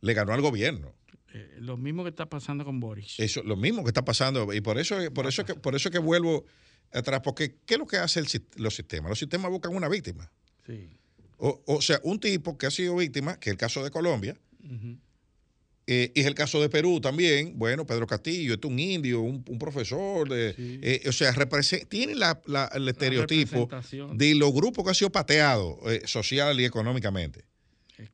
Le ganó al gobierno. Eh, lo mismo que está pasando con Boris. Eso, lo mismo que está pasando. Y por eso, por eso, que, por eso que vuelvo atrás. Porque, ¿qué es lo que hacen los sistemas? Los sistemas buscan una víctima. Sí. O, o sea, un tipo que ha sido víctima, que es el caso de Colombia, eh, y es el caso de Perú también. Bueno, Pedro Castillo, este es un indio, un, un profesor. De, eh, o sea, tiene la- la- el estereotipo de los grupos que han sido pateados eh, social y económicamente.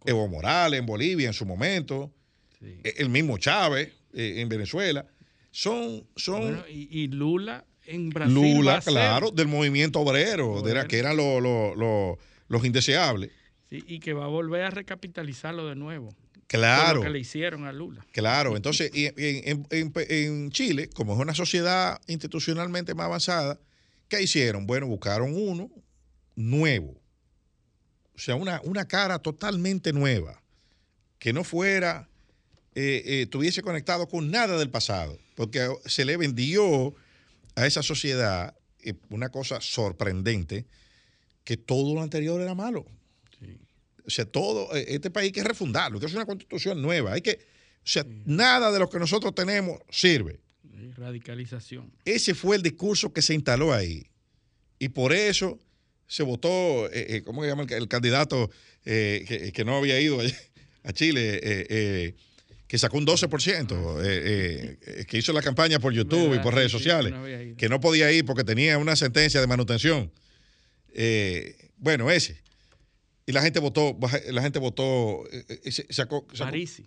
Evo Morales en Bolivia en su momento, eh, el mismo Chávez eh, en Venezuela. Son, son Bueno, y, y Lula en Brasil. Lula, claro, del movimiento obrero, de la- que eran los- los- los- los indeseables. Sí, y que va a volver a recapitalizarlo de nuevo. Claro. Lo que le hicieron a Lula. Claro, entonces y- y en, en- en Chile, como es una sociedad institucionalmente más avanzada, ¿qué hicieron? Bueno, buscaron uno nuevo, o sea, una, una cara totalmente nueva, que no fuera, eh, eh, tuviese conectado con nada del pasado, porque se le vendió a esa sociedad eh, una cosa sorprendente, que todo lo anterior era malo. O sea, todo, eh, este país hay que refundarlo, que es una constitución nueva. Hay que, o sea, nada de lo que nosotros tenemos sirve. Radicalización. Ese fue el discurso que se instaló ahí. Y por eso se votó, eh, eh, ¿cómo se llama el, el candidato eh, que, que no había ido a Chile? eh, eh, que sacó un 12%, eh, eh, eh, que hizo la campaña por YouTube y por redes sociales, que no podía ir porque tenía una sentencia de manutención. Eh, bueno, ese. Y la gente votó, la gente votó, sacó, sacó- Parisi.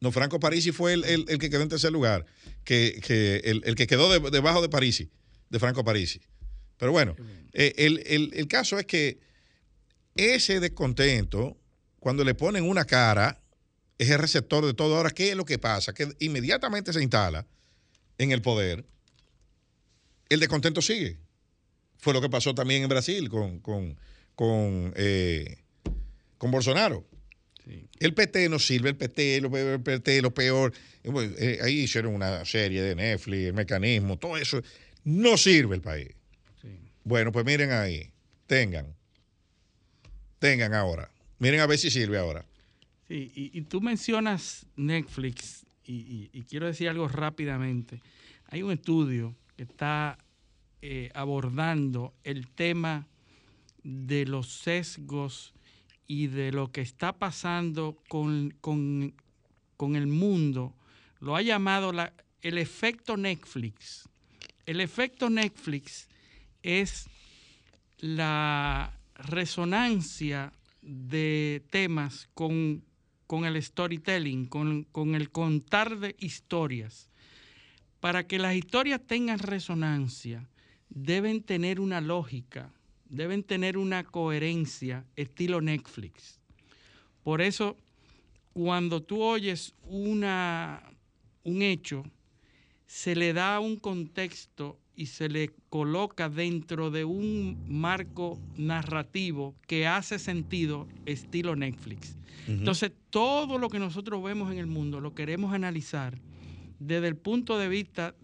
no, Franco Parisi fue el, el- el que quedó en tercer lugar, que, que el, el que quedó de- debajo de Parisi, de Franco Parisi. Pero bueno, el, el- el caso es que ese descontento, cuando le ponen una cara, es el receptor de todo. Ahora, ¿qué es lo que pasa? Que inmediatamente se instala en el poder, el descontento sigue. Fue lo que pasó también en Brasil con, con, con, eh, con Bolsonaro. El PT no sirve, el PT, lo, peor, el PT, lo peor. Eh, ahí hicieron una serie de Netflix, el mecanismo, todo eso. No sirve el país. Bueno, pues miren ahí, tengan. Tengan ahora. Miren a ver si sirve ahora. Y, tú mencionas Netflix y, quiero decir algo rápidamente. Hay un estudio que está eh, abordando el tema de los sesgos y de lo que está pasando con, con- con el mundo. Lo ha llamado la- el efecto Netflix. El efecto Netflix es la resonancia de temas con, con el storytelling, con, con el contar de historias. Para que las historias tengan resonancia, deben tener una lógica, deben tener una coherencia estilo Netflix. Por eso, cuando tú oyes una, un hecho, se le da un contexto y se le coloca dentro de un marco narrativo que hace sentido estilo Netflix. Entonces, todo lo que nosotros vemos en el mundo lo queremos analizar desde el punto de vista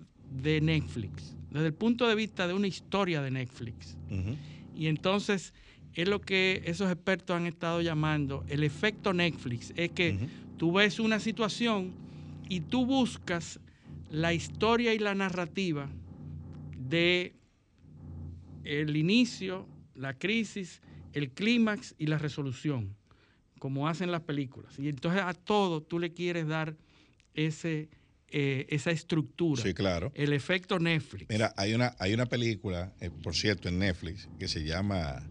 de Netflix, desde el punto de vista de una historia de Netflix. Y entonces es lo que esos expertos han estado llamando el efecto Netflix. Es que tú ves una situación y tú buscas la historia y la narrativa de el inicio, la crisis, el clímax y la resolución, como hacen las películas. Y entonces a todo tú le quieres dar ese, eh, esa estructura. Sí, claro. El efecto Netflix. Mira, hay una, hay una película, eh, por cierto, en Netflix, que se llama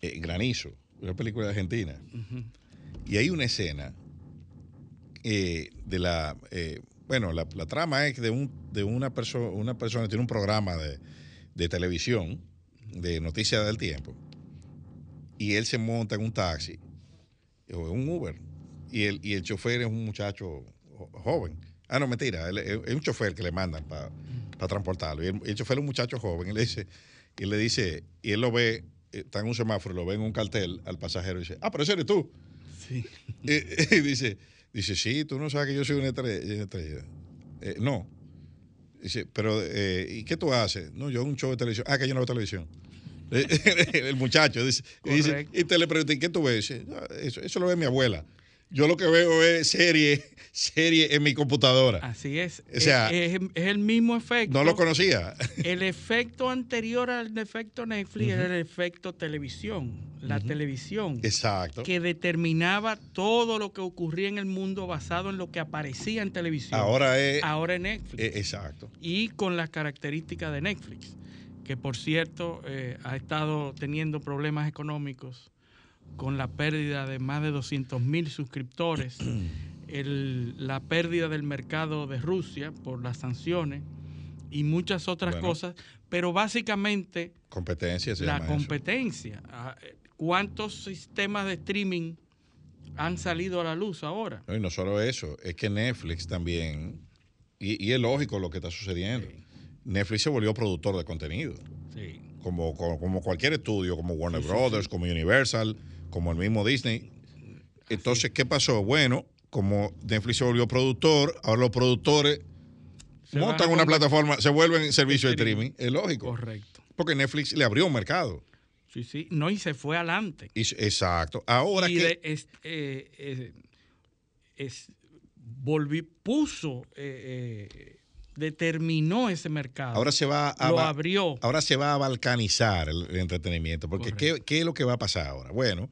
eh, Granizo, una película de Argentina. Y hay una escena de la. Bueno, la, la trama es de, un, de una, persona una persona tiene un programa de, de televisión, de noticias del tiempo, y él se monta en un taxi, o en un Uber, y el, y el chofer es un muchacho jo- joven, Ah, no, mentira. él- Es un chofer que le mandan para transportarlo. Y el, el chofer es un muchacho joven. Y le dice, y le dice, y él lo ve, está en un semáforo, lo ve en un cartel al pasajero y dice, ah, pero ese eres tú. Sí. Y, y dice, dice, sí, tú no sabes que yo soy una estrella. una estrella". Eh, no. Dice, pero, eh, ¿y qué tú haces? No, yo hago un show de televisión. Ah, que yo no veo televisión. el muchacho dice, y te le pregunté, ¿qué tú ves? Dice, "Ah, eso, eso lo ve mi abuela. Yo lo que veo es serie, serie en mi computadora. Así es. O sea, es, es- es el mismo efecto. no lo conocía. El efecto anterior al efecto Netflix era el efecto televisión, la televisión. Exacto. Que determinaba todo lo que ocurría en el mundo basado en lo que aparecía en televisión. Ahora es- Ahora es Netflix. Eh, exacto. y con las características de Netflix, que por cierto eh, ha estado teniendo problemas económicos con la pérdida de más de 200 mil suscriptores, el- la pérdida del mercado de Rusia por las sanciones y muchas otras Bueno. cosas, pero básicamente Competencia se la eso. competencia. Ah, eh, ¿Cuántos sistemas de streaming han salido a la luz ahora? No, y no solo eso, es que Netflix también, y, y es lógico lo que está sucediendo, Netflix se volvió productor de contenido. Sí. Como, como, como cualquier estudio, como Warner Sí, sí, Brothers, sí. como Universal, como el mismo Disney. Entonces, ¿qué pasó? Bueno, como Netflix se volvió productor, ahora los productores Se montan una plataforma, se vuelven servicio de Streaming. streaming. Es lógico. Correcto. Porque Netflix le abrió un mercado. Sí, sí. No, y se fue adelante. Y- exacto. Ahora y que. de- es- eh, eh, es- volví, puso, eh, eh, determinó ese mercado. Ahora se va a Lo abrió. Ahora se va a balcanizar el, el entretenimiento. Porque ¿qué, qué es lo que va a pasar ahora? Bueno,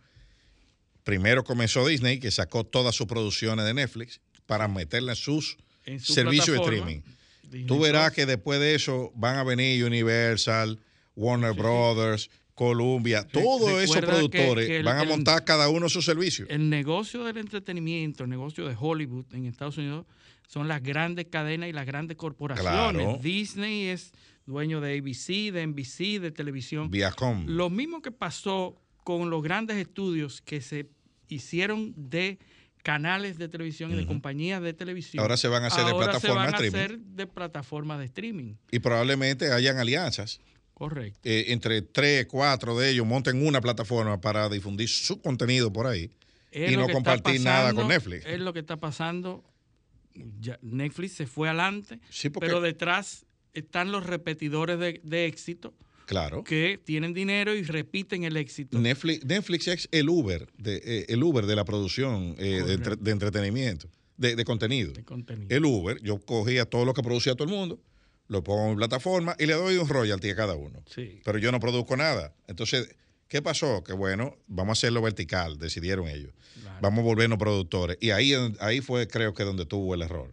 primero comenzó Disney, que sacó todas sus producciones de Netflix para meterla en sus En su servicios de streaming. Disney Tú verás Plus. que después de eso van a venir Universal, Warner Brothers, Columbia, todos esos que- productores que el- van a el- montar cada uno su servicio. El negocio del entretenimiento, el negocio de Hollywood en Estados Unidos, son las grandes cadenas y las grandes corporaciones. Claro. Disney es dueño de ABC, de NBC, de televisión. Viacom. Lo mismo que pasó con los grandes estudios que se hicieron de canales de televisión y de compañías de televisión. Ahora se van a hacer de ahora streaming. hacer plataformas de streaming. Y probablemente hayan alianzas. Correcto. eh, entre tres, cuatro de ellos monten una plataforma para difundir su contenido por ahí Es y no compartir nada con Netflix. Es lo que está pasando. Ya Netflix se fue adelante, porque- pero detrás están los repetidores de, de éxito Claro. que tienen dinero y repiten el éxito. Netflix, Netflix es el Uber de, eh, el Uber de la producción eh, de, entre- de entretenimiento, de, de contenido. contenido. El Uber, yo cogía todo lo que producía todo el mundo, lo pongo en mi plataforma y le doy un royalty a cada uno. Sí. Pero yo no produzco nada. Entonces, ¿qué pasó? Que bueno, vamos a hacerlo vertical, decidieron ellos. Vamos a volvernos productores. Y ahí, ahí fue, creo que, donde tuvo el error.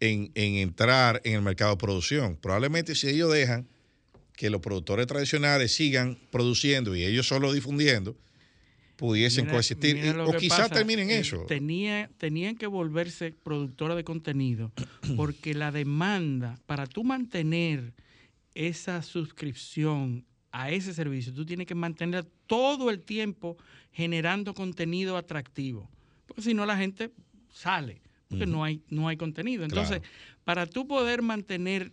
En, en entrar en el mercado de producción. Probablemente si ellos dejan que los productores tradicionales sigan produciendo y ellos solo difundiendo, pudiesen Mira- coexistir. mira o quizás terminen eh, eso. Tenía, tenían que volverse productores de contenido porque la demanda para tú mantener esa suscripción a ese servicio, tú tienes que mantener todo el tiempo generando contenido atractivo. Porque si no, la gente sale, porque no, hay, no hay contenido. Entonces, Claro. para tú poder mantener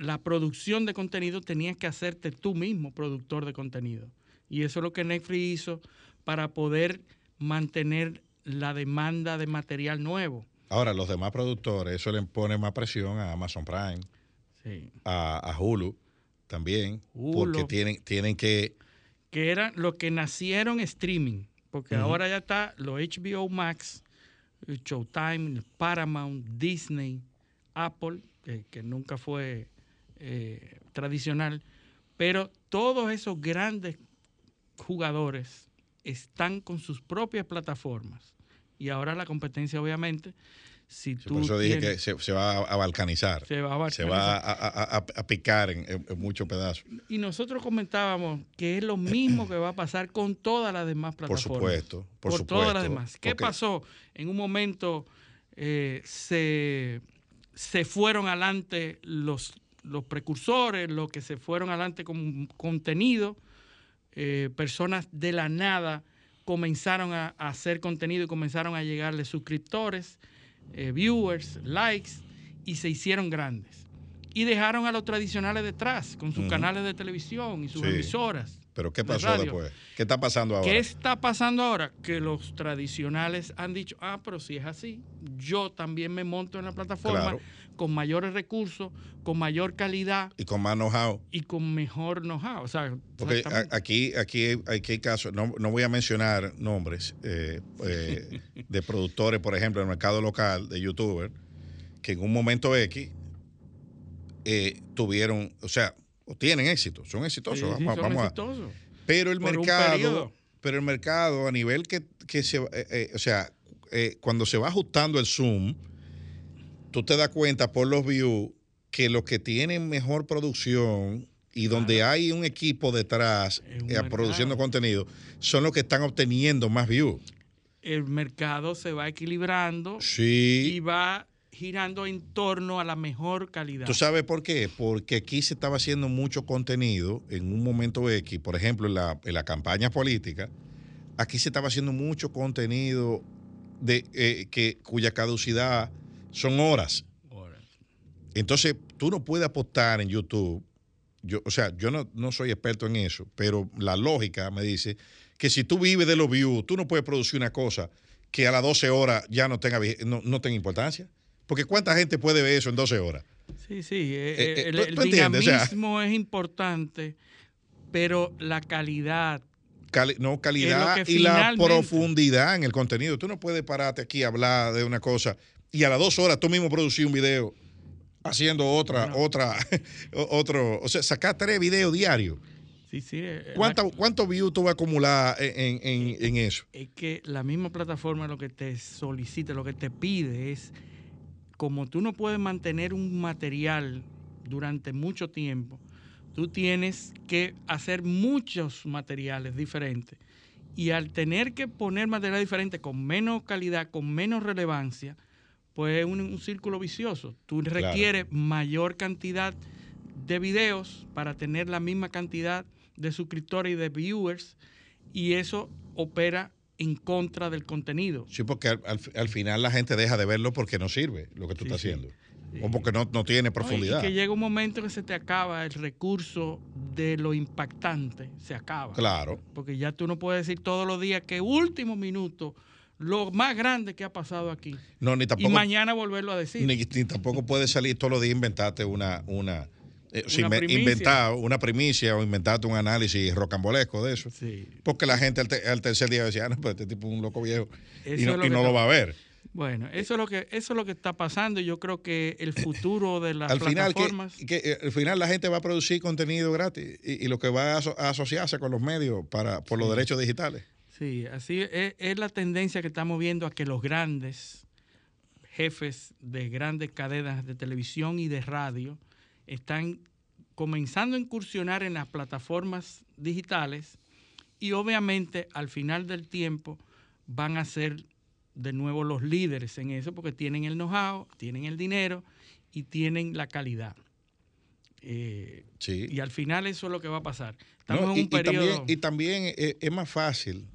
la producción de contenido, tenías que hacerte tú mismo productor de contenido. Y eso es lo que Netflix hizo para poder mantener la demanda de material nuevo. Ahora, los demás productores, eso le pone más presión a Amazon Prime, Sí. a, a Hulu también, porque tienen, tienen que... que eran los que nacieron streaming, porque ahora ya está los HBO Max, Showtime, Paramount, Disney, Apple, que, que nunca fue eh, tradicional, pero todos esos grandes jugadores están con sus propias plataformas. Y ahora la competencia, obviamente, si tú Por eso dije tienes- que se, se va a, balcanizar. Se va a Se va a, balcanizar. a- a- a picar en, en- en muchos pedazos. Y nosotros comentábamos que es lo mismo que va a pasar con todas las demás Por plataformas. supuesto, por todas las demás. ¿Qué pasó? En un momento eh, se, se fueron adelante los, los precursores, los que se fueron adelante con contenido, eh, personas de la nada comenzaron a, a hacer contenido y comenzaron a llegarle suscriptores. eh, viewers, likes, y se hicieron grandes. Y dejaron a los tradicionales detrás, con sus canales de televisión y sus Sí. emisoras. Pero ¿qué pasó después? ¿Qué está pasando ahora? ¿Qué está pasando ahora? Que los tradicionales han dicho, ah, pero si es así, yo también me monto en la plataforma Claro. Con mayores recursos, con mayor calidad Y con más know-how. y con mejor know-how. O sea, Porque a- aquí, aquí, hay- aquí hay casos, no, no voy a mencionar nombres eh, eh, de productores, por ejemplo, en el mercado local, de youtubers, que en un momento X eh, tuvieron, o sea, tienen éxito, son exitosos. Sí, sí, vamos, son vamos a- exitosos. pero el Por mercado, pero el mercado a nivel que, que se, o sea, cuando se va ajustando el zoom, tú te das cuenta por los views que los que tienen mejor producción y donde hay un equipo detrás un eh, produciendo contenido son los que están obteniendo más views. el mercado se va equilibrando Sí. y va girando en torno a la mejor calidad. ¿Tú sabes por qué? Porque aquí se estaba haciendo mucho contenido en un momento X, por ejemplo, en la, en la campaña política, aquí se estaba haciendo mucho contenido de, eh, que, cuya caducidad son horas. Entonces, tú no puedes apostar en YouTube. Yo, o sea, yo no, no soy experto en eso, pero la lógica me dice que si tú vives de los views, tú no puedes producir una cosa que a las 12 horas ya no tenga, no, no tenga importancia. Porque ¿cuánta gente puede ver eso en 12 horas? Sí, sí, eh, Eh, eh, el, dinamismo es importante, pero la calidad Cali- no, calidad y la profundidad en el contenido. Tú no puedes pararte aquí a hablar de una cosa y a las dos horas tú mismo producir un video haciendo otra, otra, otro, o sea, sacar tres videos diarios. Sí, sí. eh, la- ¿Cuánto, ¿Cuántos views tú vas a acumular en, en- en eso? es que la misma plataforma lo que te solicita, lo que te pide es, como tú no puedes mantener un material durante mucho tiempo, tú tienes que hacer muchos materiales diferentes. Y al tener que poner material diferente con menos calidad, con menos relevancia, pues es un, un círculo vicioso. Tú Claro. requieres mayor cantidad de videos para tener la misma cantidad de suscriptores y de viewers y eso opera en contra del contenido. Sí, porque al, al- al final la gente deja de verlo porque no sirve lo que tú Sí, estás sí. haciendo. O porque no, no tiene No, profundidad. Y que llega un momento que se te acaba el recurso de lo impactante, se acaba. Claro. Porque ya tú no puedes decir todos los días que último minuto, lo más grande que ha pasado aquí. No, ni y tampoco. mañana volverlo a decir. Ni, ni tampoco puedes salir todos los días inventarte una, una, eh, sí, me- una primicia o inventarte un análisis rocambolesco de eso. Porque la gente al, te- al tercer día decía, ah, no, pero este tipo es un loco viejo. Eso y no, lo y que no lo va a ver. Bueno, eso es lo que eso es lo que está pasando. y Yo creo que el futuro de las Al final, que, plataformas que, eh, al final la gente va a producir contenido gratis y, y lo que va a, aso- a asociarse con los medios para por los Sí. derechos digitales. Sí, así es, es la tendencia que estamos viendo a que los grandes jefes de grandes cadenas de televisión y de radio están comenzando a incursionar en las plataformas digitales y obviamente al final del tiempo van a ser de nuevo los líderes en eso porque tienen el know-how, tienen el dinero y tienen la calidad. Eh, Sí. Y al final eso es lo que va a pasar. Estamos No, en y, un y periodo... también, y también es, es más fácil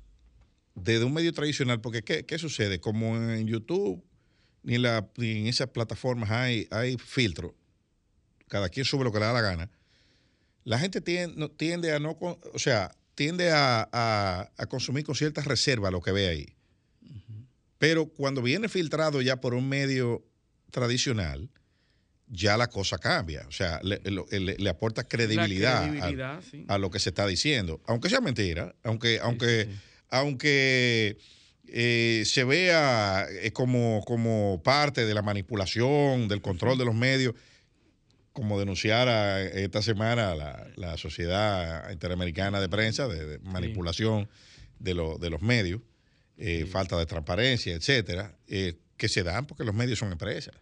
desde un medio tradicional, porque ¿qué, qué sucede? Como en YouTube ni en, la, ni en esas plataformas hay, hay filtros, cada quien sube lo que le da la gana, la gente tiende, tiende a no, o sea, tiende a, a- a consumir con cierta reserva lo que ve ahí. Pero cuando viene filtrado ya por un medio tradicional, ya la cosa cambia. O sea, le, le- le aporta credibilidad, a- credibilidad, sí. a, lo que se está diciendo. Aunque sea mentira, aunque, aunque, aunque eh, se vea eh, como, como parte de la manipulación, del control de los medios, como denunciara esta semana la, la Sociedad Interamericana de Prensa, de, de manipulación de, lo- de los medios, eh, falta de transparencia, etcétera, eh, que se dan porque los medios son empresas.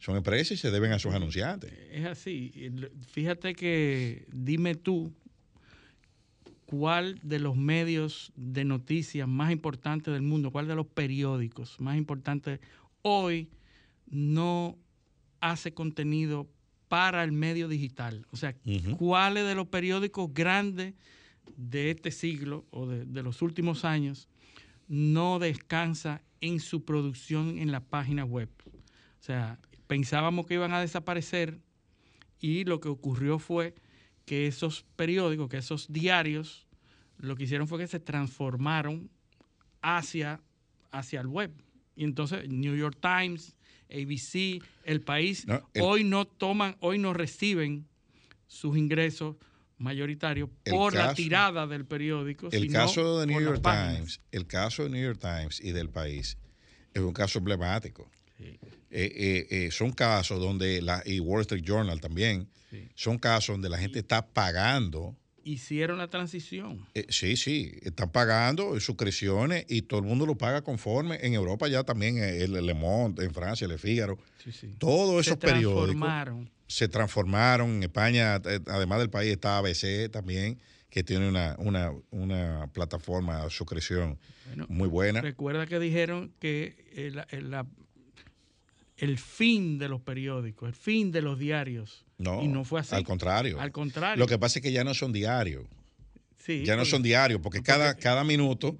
Son empresas y se deben a sus anunciantes. Es así. Fíjate que dime tú cuál de los medios de noticias más importantes del mundo, cuál de los periódicos más importantes hoy no hace contenido para el medio digital. O sea, Ujú. cuáles de los periódicos grandes de este siglo o de, de los últimos años no descansa en su producción en la página web. O sea, pensábamos que iban a desaparecer y lo que ocurrió fue que esos periódicos, que esos diarios, lo que hicieron fue que se transformaron hacia, hacia el web. Y entonces New York Times, ABC, El País, hoy no toman, hoy no reciben sus ingresos mayoritarios por la tirada del periódico. El caso de New York Times, el caso de New York Times y del País es un caso emblemático. Eh, eh, eh, son casos donde la y Wall Street Journal también son casos donde la gente está pagando hicieron la transición. Sí, sí, están pagando suscripciones y todo el mundo lo paga conforme. En Europa ya también el Le Monde, en Francia el Fígaro. Todos esos se periódicos transformaron. se transformaron. En España, además del país, está ABC también, que tiene una, una, una plataforma de suscripción muy buena. Recuerda que dijeron que la, el fin de los periódicos, el fin de los diarios. No, y no fue así. Al contrario. Al contrario. Lo que pasa es que ya no son diarios. Sí, ya no son diarios, porque, cada, cada minuto,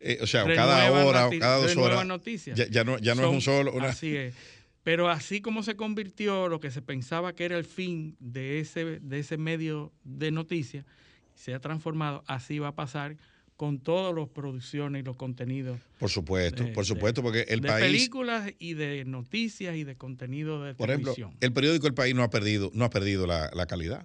eh, o sea, cada hora, cada dos horas. Noticias. Ya, no, ya no es un solo. Así es. Pero así como se convirtió lo que se pensaba que era el fin de ese, de ese medio de noticias, se ha transformado, así va a pasar con todas las producciones y los contenidos. Por supuesto, por supuesto, porque el de país... películas y de noticias y de contenido de por televisión. Ejemplo, el periódico El País no ha perdido, no ha perdido la, calidad.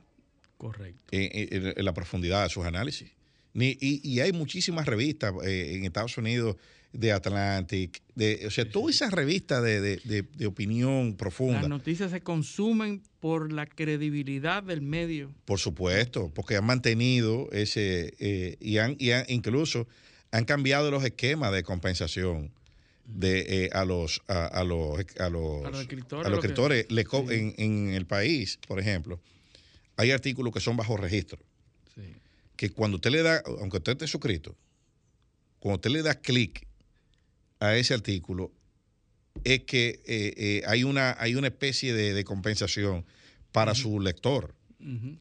Correcto. En, la profundidad de sus análisis. Ni, y, hay muchísimas revistas eh, en Estados Unidos de Atlantic, de, o sea, todas esas revistas de, opinión profunda. Las noticias se consumen por la credibilidad del medio. Por supuesto, porque han mantenido ese, eh, y, han, y incluso han cambiado los esquemas de compensación de eh, a los a, los a los, escritores, en, en, el país, por ejemplo, hay artículos que son bajo registro. Que cuando usted le da, aunque usted esté suscrito, cuando usted le da clic a ese artículo es que eh, eh, hay, una, hay una especie de, compensación para su lector.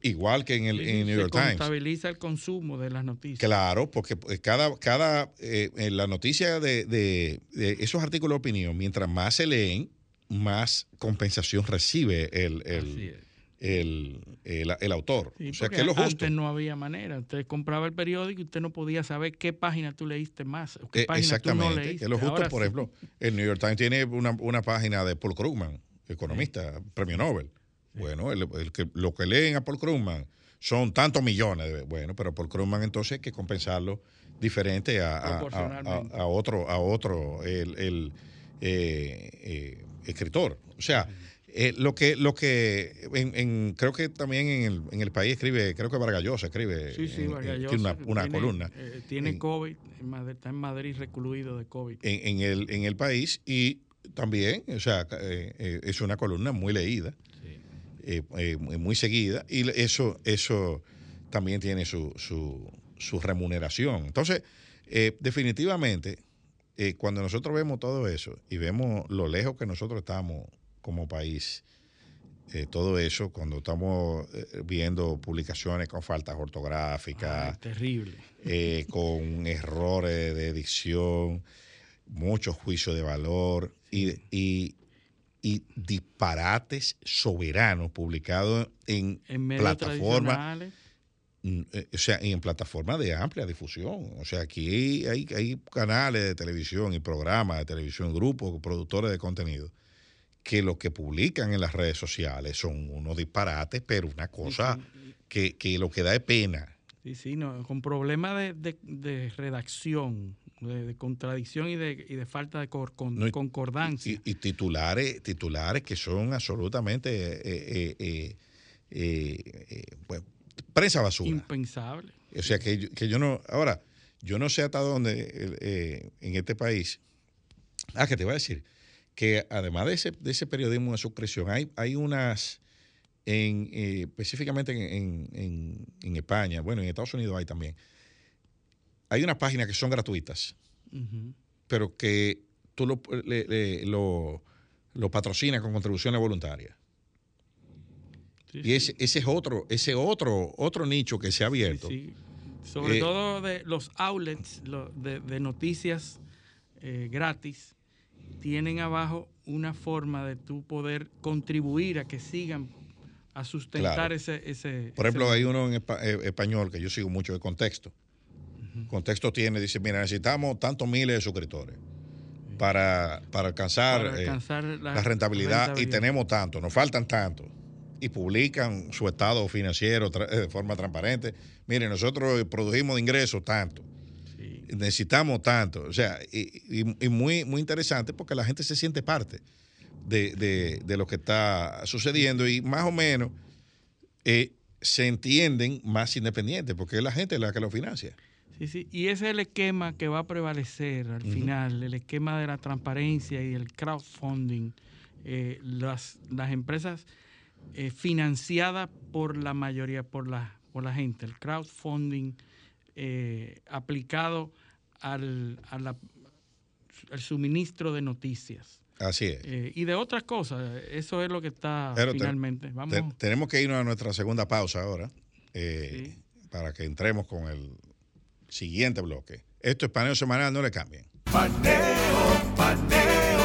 Igual que en el New York Times. Se contabiliza el consumo de las noticias. Claro, porque pues, cada, cada eh, en la noticia de, de, esos artículos de opinión, mientras más se leen, más compensación recibe el, el, el, el, autor. o sea, que lo justo. Antes no había manera. Usted compraba el periódico y usted no podía saber qué página tú leíste más. O qué eh, página exactamente. Tú no leíste. Que lo justo, por ejemplo, el New York Times tiene una, una página de Paul Krugman, economista, premio Nobel. Bueno, el, que, lo que leen a Paul Krugman son tantos millones. De, bueno, pero Paul Krugman entonces hay que compensarlo diferente a, a, otro, a otro el, el eh, eh, escritor. O sea, eh, lo que, lo que en, creo que también en el, en el país escribe, creo que Vargallosa escribe sí, sí, una, una columna. Eh, tiene COVID, está en Madrid recluido de COVID. En, el, en el país y también, o sea, eh, es una columna muy leída, muy seguida y eso, eso también tiene su, su, su remuneración. Entonces, definitivamente, cuando nosotros vemos todo eso y vemos lo lejos que nosotros estamos como país. Eh, todo eso cuando estamos eh, viendo publicaciones con faltas ortográficas. terrible. Eh, con errores de dicción, muchos juicios de valor y, y, disparates soberanos publicados en, plataformas. Mm, o sea, en plataformas de amplia difusión. O sea, aquí hay, hay canales de televisión y programas de televisión, grupos, productores de contenido que lo que publican en las redes sociales son unos disparates, pero una cosa que, lo que da es pena. Sí, sí, no, con problemas de, redacción, de, contradicción y de, falta de concordancia. Y, titulares, titulares que son absolutamente eh, eh, eh, prensa basura. Impensable. O sea, que, que yo no. Ahora, yo no sé hasta dónde en este país. Ah, que te voy a decir que además de ese, de ese periodismo de suscripción, hay, hay unas, en, eh, específicamente en, España, bueno, en Estados Unidos hay también, hay unas páginas que son gratuitas, pero que tú lo, lo, patrocinas con contribuciones voluntarias. y ese, ese, es otro, ese otro, otro nicho que se ha abierto. Sobre eh, todo de los outlets de, de noticias eh, gratis, tienen abajo una forma de tú poder contribuir a que sigan a sustentar Claro. ese, ese... Por ejemplo, ese- hay uno en espa- eh, español que yo sigo mucho de contexto. Contexto tiene, dice, mira, necesitamos tantos miles de suscriptores para, para alcanzar, Para eh, la- la, rentabilidad, rentabilidad. y tenemos tanto, nos faltan tanto. Y publican su estado financiero eh, de forma transparente. Mire, nosotros produjimos de ingresos tanto. Necesitamos tanto. O sea, y, y- y muy, muy interesante porque la gente se siente parte de, de- de lo que está sucediendo y más o menos eh, se entienden más independientes porque es la gente la que lo financia. Sí, sí, y ese es el esquema que va a prevalecer al final, el esquema de la transparencia y el crowdfunding. Eh, las, las empresas eh, financiadas por la mayoría, por la, por la gente, el crowdfunding eh, aplicado al, a la- al suministro de noticias. Así es. Eh, y de otras cosas, eso es lo que está Pero te- finalmente. Vamos. te- tenemos que irnos a nuestra segunda pausa ahora eh, para que entremos con el siguiente bloque. Esto es paneo semanal, no le cambien. Paneo, paneo.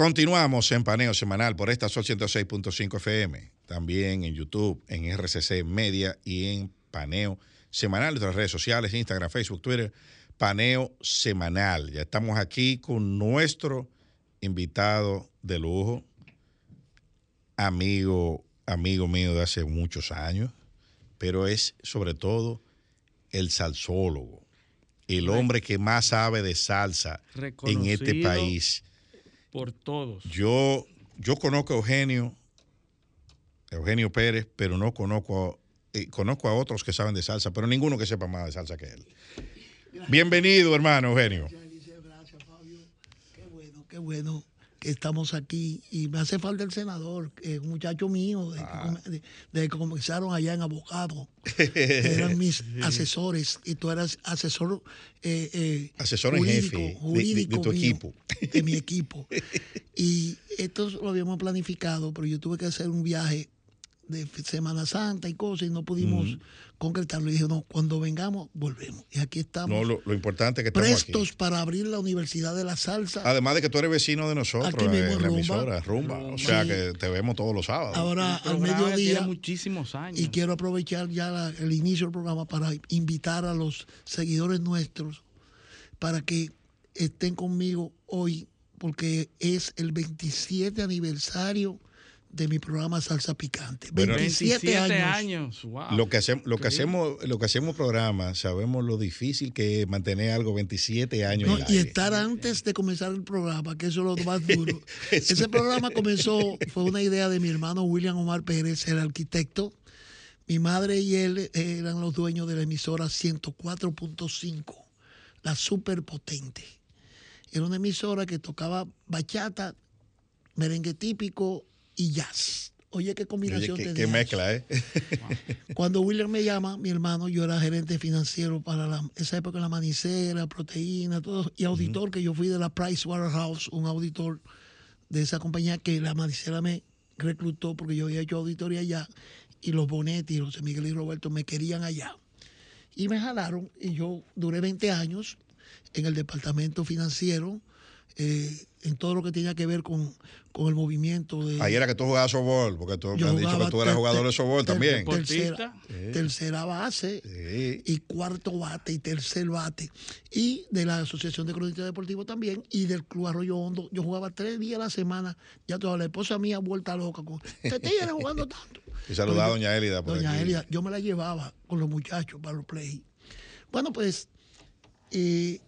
Continuamos en Paneo Semanal por esta Sol 106.5 FM, también en YouTube, en RCC Media y en Paneo Semanal, nuestras redes sociales, Instagram, Facebook, Twitter, Paneo Semanal. Ya estamos aquí con nuestro invitado de lujo, amigo, amigo mío de hace muchos años, pero es sobre todo el salsólogo, el hombre que más sabe de salsa en este país. Por todos. Yo, yo conozco a Eugenio, Eugenio Pérez, pero no conozco, eh, conozco a otros que saben de salsa, pero ninguno que sepa más de salsa que él. Bienvenido, hermano Eugenio. Qué bueno que estamos aquí y me hace falta el senador, es un muchacho mío, de, Ah. que, come- de- de que comenzaron allá en abogado. Eran mis asesores y tú eras asesor eh, eh, Asesor en jefe de- jurídico de tu mío, equipo. De mi equipo. Y esto lo habíamos planificado, pero yo tuve que hacer un viaje de Semana Santa y cosas y no pudimos concretarlo. Y dije, no, cuando vengamos, volvemos. Y aquí estamos No, lo, lo importante es que estamos prestos aquí. para abrir la Universidad de la Salsa. Además de que tú eres vecino de nosotros, Aquí mismo eh, en la Rumba. emisora, Rumba. O sea Sí. que te vemos todos los sábados. Ahora al mediodía. muchísimos años. Y quiero aprovechar ya la- el inicio del programa para invitar a los seguidores nuestros para que estén conmigo hoy, porque es el 27 aniversario de mi programa Salsa Picante. Bueno, 27, 27 años. años. Wow. Lo que hacemos, lo que hacemos, lo que hacemos programa, sabemos lo difícil que es mantener algo 27 años No, en el y aire. estar antes de comenzar el programa, que eso es lo más duro. Ese programa comenzó, fue una idea de mi hermano William Omar Pérez, el arquitecto. Mi madre y él eran los dueños de la emisora 104.5, la superpotente. Era una emisora que tocaba bachata, merengue típico y jazz. Oye, qué combinación Oye, qué, qué mezcla, ¿eh? Cuando William me llama, mi hermano, yo era gerente financiero para la- esa época, la manicera, proteína, todo, y auditor, que yo fui de la Price Waterhouse, un auditor de esa compañía que la manicera me reclutó porque yo había hecho auditoría allá, y los Bonetti, José Miguel y Roberto me querían allá. Y me jalaron, y yo duré 20 años en el departamento financiero, eh, en todo lo que tenía que ver con, con el movimiento de... Ahí era que tú jugabas softball, porque tú me has dicho que tú eras ter- jugador de softball ter- también. Tercera, Sí. tercera base y cuarto bate y tercer bate. Y de la Asociación de Cronistas Deportivos también y del Club Arroyo Hondo. Yo jugaba tres días a la semana. Ya toda la esposa mía vuelta loca con este tigre jugando tanto. Y saludar a doña Elida por Doña aquí. Elida, yo me la llevaba con los muchachos para los play. Bueno, pues eh,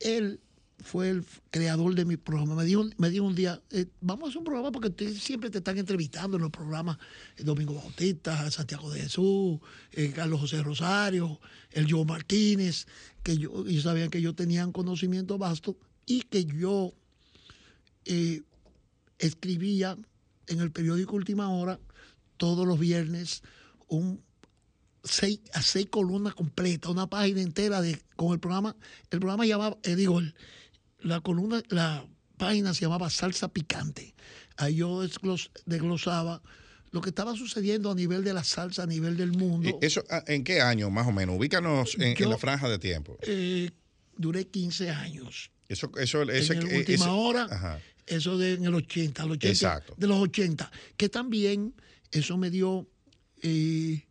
él fue el creador de mi programa. Me dijo, me dijo un día, eh, vamos a hacer un programa porque siempre te están entrevistando en los programas. eh, Domingo Bautista, Santiago de Jesús, eh, Carlos José Rosario, el Joe Martínez, que yo, ellos sabían que yo tenía un conocimiento vasto y que yo escribía en el periódico Última Hora todos los viernes un seis, a seis columnas completas, una página entera de con el programa. El programa llamaba, eh, digo, el- la columna, la página se llamaba Salsa Picante. Ahí yo desglos- desglosaba lo que estaba sucediendo a nivel de la salsa, a nivel del mundo. ¿Eso ah, en qué año más o menos? Ubícanos en, la franja de tiempo. Eh, duré 15 años. Eso, eso, ese, en la eh, última ese- hora, Ajá. eso de en el 80, el 80 Exacto. de los 80, que también eso me dio eh,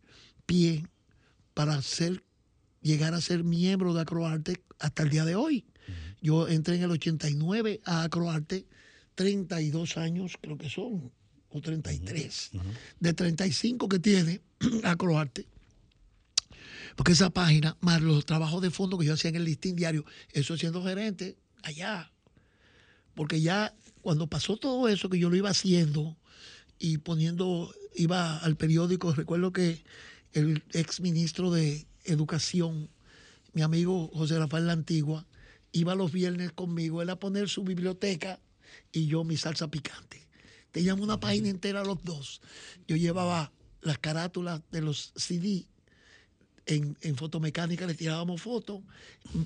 pie para ser, llegar a ser miembro de Acroarte hasta el día de hoy. Yo entré en el 89 a Acroarte, 32 años creo que son, o 33, de 35 que tiene Acroarte. Porque esa página, más los trabajos de fondo que yo hacía en el listín diario, eso siendo gerente allá. Porque ya cuando pasó todo eso que yo lo iba haciendo y poniendo, iba al periódico, recuerdo que el ex ministro de Educación, mi amigo José Rafael La Antigua, iba los viernes conmigo, él a poner su biblioteca y yo mi salsa picante. Teníamos una página entera los dos. Yo llevaba las carátulas de los CD en, en fotomecánica le tirábamos fotos.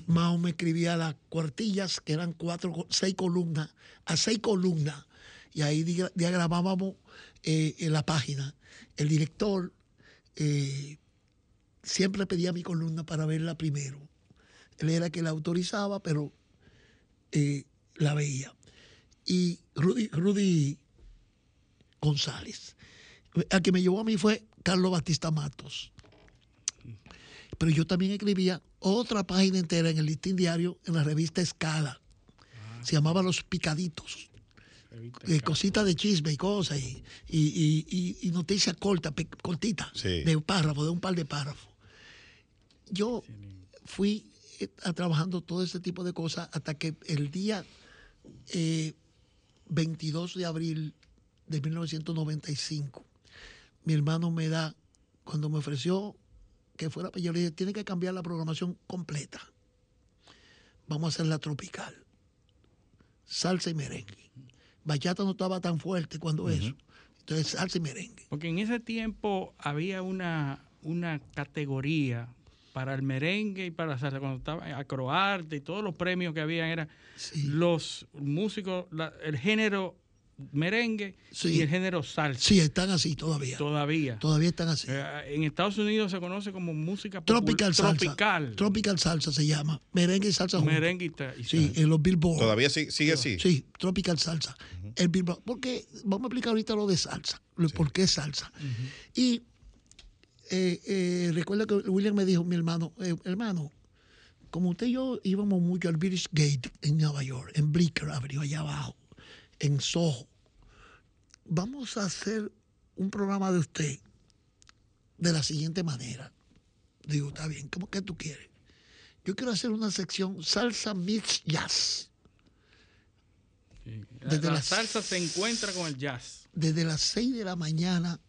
Mao me escribía las cuartillas, que eran cuatro, seis columnas, a seis columnas. Y ahí diagramábamos eh, en la página. El director eh, siempre pedía mi columna para verla primero. Él era el que la autorizaba, pero eh, la veía. Y Rudy, Rudy González. El que me llevó a mí fue Carlos Batista Matos pero yo también escribía otra página entera en el listín diario en la revista Escala. Se llamaba Los Picaditos. Eh, cositas de chisme y cosas, y, y, y- y- y noticias cortas, cortitas, Sí. de párrafos, de un par de párrafos. Yo fui eh, a- trabajando todo ese tipo de cosas hasta que el día eh, 22 de abril de 1995, mi hermano me da, cuando me ofreció que fuera, yo le dije, tiene que cambiar la programación completa. Vamos a hacerla tropical. Salsa y merengue. Bachata no estaba tan fuerte cuando eso. Entonces, salsa y merengue. Porque en ese tiempo había una, una categoría para el merengue y para la salsa. Cuando estaba Acroarte y todos los premios que había eran los músicos, la- el género merengue y el género salsa. Sí, están así todavía. Todavía. Todavía están así. Eh, en Estados Unidos se conoce como música Tropical salsa. tropical. Tropical salsa se llama. Merengue y salsa. Merengue y y Sí, salsa. en los Billboard. ¿Todavía sí- sigue así? Sí, tropical salsa. El Billboard. Porque vamos a explicar ahorita lo de salsa. Lo, ¿Por qué salsa? Y eh, eh, recuerda que William me dijo, mi hermano, eh, hermano, como usted y yo íbamos mucho al British Gate en Nueva York, en Bleecker Avenue, allá abajo, en Soho, vamos a hacer un programa de usted de la siguiente manera. Digo, está bien, ¿cómo que tú quieres? Yo quiero hacer una sección salsa mix jazz. La, Desde la las- salsa se encuentra con el jazz. desde las 6 de la mañana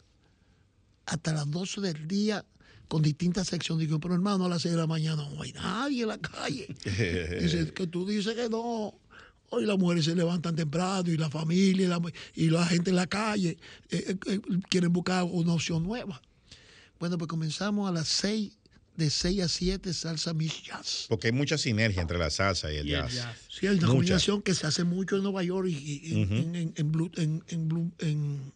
hasta las 12 del día con distintas secciones. Digo, pero hermano, a las 6 de la mañana no hay nadie en la calle. Dice que tú dices que no. Hoy las mujeres se levantan temprano y la familia y la, y la gente en la calle eh, eh, eh, quieren buscar una opción nueva. Bueno, pues comenzamos a las 6, de 6 a 7, salsa mix jazz. Porque hay mucha sinergia entre la salsa y el, jazz. Sí, hay una Mucha. combinación que se hace mucho en Nueva York y, y- Ujú. en, en, en Blue- en- en Blue- en-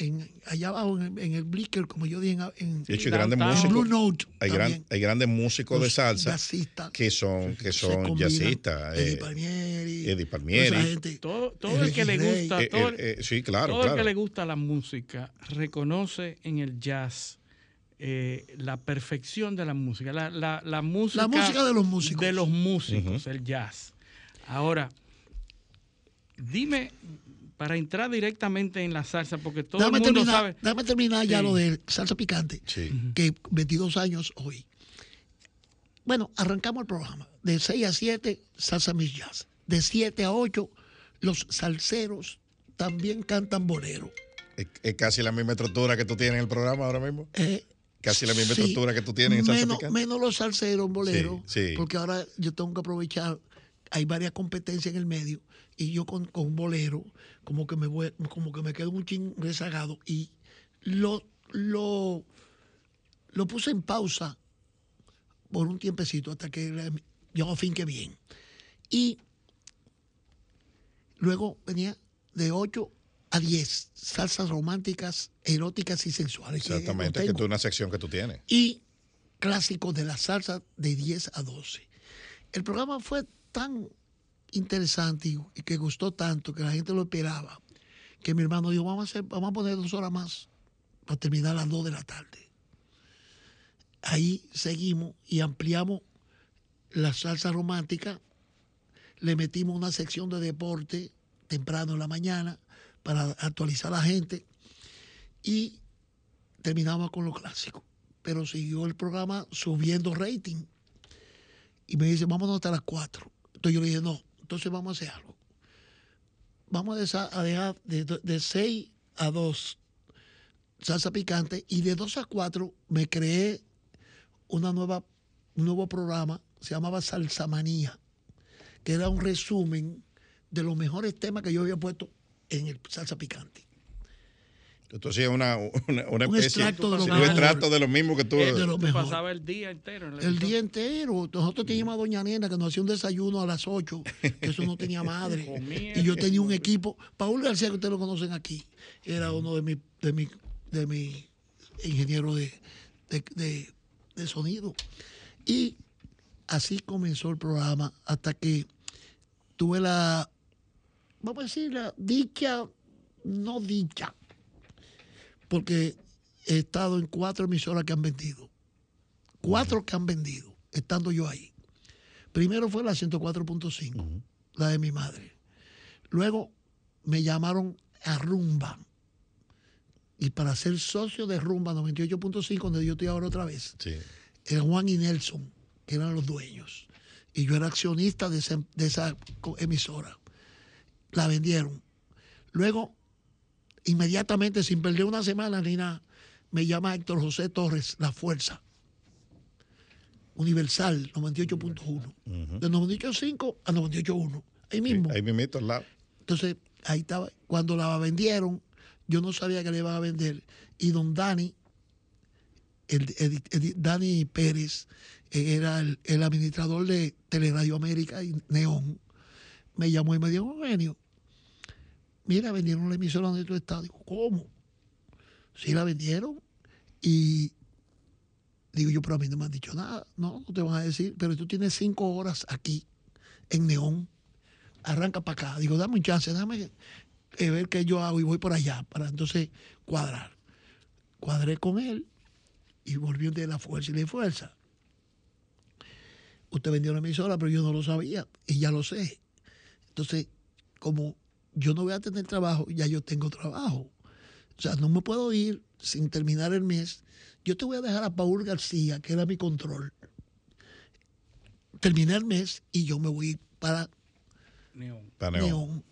en- allá abajo en, el- en el Blicker, como yo dije, en, en, De hecho, hay grandes músicos. Blue Note. Hay, gran- hay grandes músicos de Los salsa jazzistas que son, que son jazzistas. Eddie eh, Palmieri. Eddie Palmieri. esa gente. Todo, todo el que le gusta, Eh, todo, eh, eh, sí, claro, todo el claro. que le gusta la música reconoce en el jazz eh, la perfección de la música. La, la, la música. La música de los músicos. De los músicos, el jazz. Ahora, dime, para entrar directamente en la salsa, porque todo Dame el mundo terminar, sabe. dame terminar ya Sí. lo de salsa picante, que 22 años hoy. Bueno, arrancamos el programa. De 6 a 7, salsa mix jazz. De 7 a 8, los salseros también cantan bolero. Es, es casi la misma estructura que tú tienes en el programa ahora mismo. Eh, casi la misma sí, estructura que tú tienes en salsa menos, picante. menos los salseros en bolero, Sí, sí. porque ahora yo tengo que aprovechar, hay varias competencias en el medio, y yo con, con bolero, como que me voy, como que me quedo un ching rezagado, y lo, lo, lo puse en pausa por un tiempecito hasta que yo finque bien. Y luego venía de 8 a 10 salsas románticas, eróticas y sensuales. Exactamente, que tú una sección que tú tienes. Y clásicos de la salsa de 10 a 12. El programa fue tan interesante y, que gustó tanto que la gente lo esperaba, que mi hermano dijo, vamos a, vamos a poner dos horas más para terminar a las 2 de la tarde. Ahí seguimos y ampliamos la salsa romántica, le metimos una sección de deporte temprano en la mañana para actualizar a la gente y terminamos con lo clásico. Pero siguió el programa subiendo rating. Y me dice, vámonos hasta las 4. Entonces yo le dije, no, entonces vamos a hacer algo. Vamos a dejar de, de 6 a 2 salsa picante y de 2 a 4 me creé una nueva, un nuevo programa, se llamaba Salsa Manía, que era un resumen de los mejores temas que yo había puesto en el salsa picante. Entonces es una, una, una Un especie extracto de lo un extracto de lo mismo que tú. Eh, de lo Tú mejor. pasaba el día entero en la El día entero. Nosotros teníamos a Doña Nena que nos hacía un desayuno a las 8, que eso no tenía madre. Y yo tenía un equipo. Paul García, que ustedes lo conocen aquí, era uno de mis de mi, de mi ingenieros de, de, de- de sonido. Y así comenzó el programa hasta que tuve la, vamos a decir, la dicha, no dicha, porque he estado en cuatro emisoras que han vendido. Cuatro que han vendido, estando yo ahí. Primero fue la 104.5, la de mi madre. Luego me llamaron a Rumba. Y para ser socio de Rumba 98.5, donde yo estoy ahora otra vez, Sí. era Juan y Nelson, que eran los dueños. Y yo era accionista de esa, de esa co- emisora. La vendieron. Luego, inmediatamente, sin perder una semana ni nada, me llama Héctor José Torres, La Fuerza. Universal, 98.1. De 98.5 a 98.1. Ahí mismo. Ahí mismito al lado. Entonces, ahí estaba. Cuando la vendieron, yo no sabía que le iban a vender. Y don Dani, el, el- el- Dani Pérez, eh, era el, el administrador de Teleradio América y Neón, me llamó y me dijo, Eugenio, mira, vendieron la emisora donde tú estás. Digo, ¿cómo? Sí, la vendieron. Y digo yo, pero a mí no me han dicho nada. No, no te van a decir, pero tú tienes cinco horas aquí, en Neón arranca para acá. Digo, dame un chance, dame eh, ver qué yo hago y voy por allá para entonces cuadrar. Cuadré con él y volvió de la fuerza y de fuerza. Usted vendió la emisora, pero yo no lo sabía y ya lo sé. Entonces, como yo no voy a tener trabajo, ya yo tengo trabajo. O sea, no me puedo ir sin terminar el mes. Yo te voy a dejar a Paul García, que era mi control. Terminé el mes y yo me voy para Neón. Para Neón. Neón.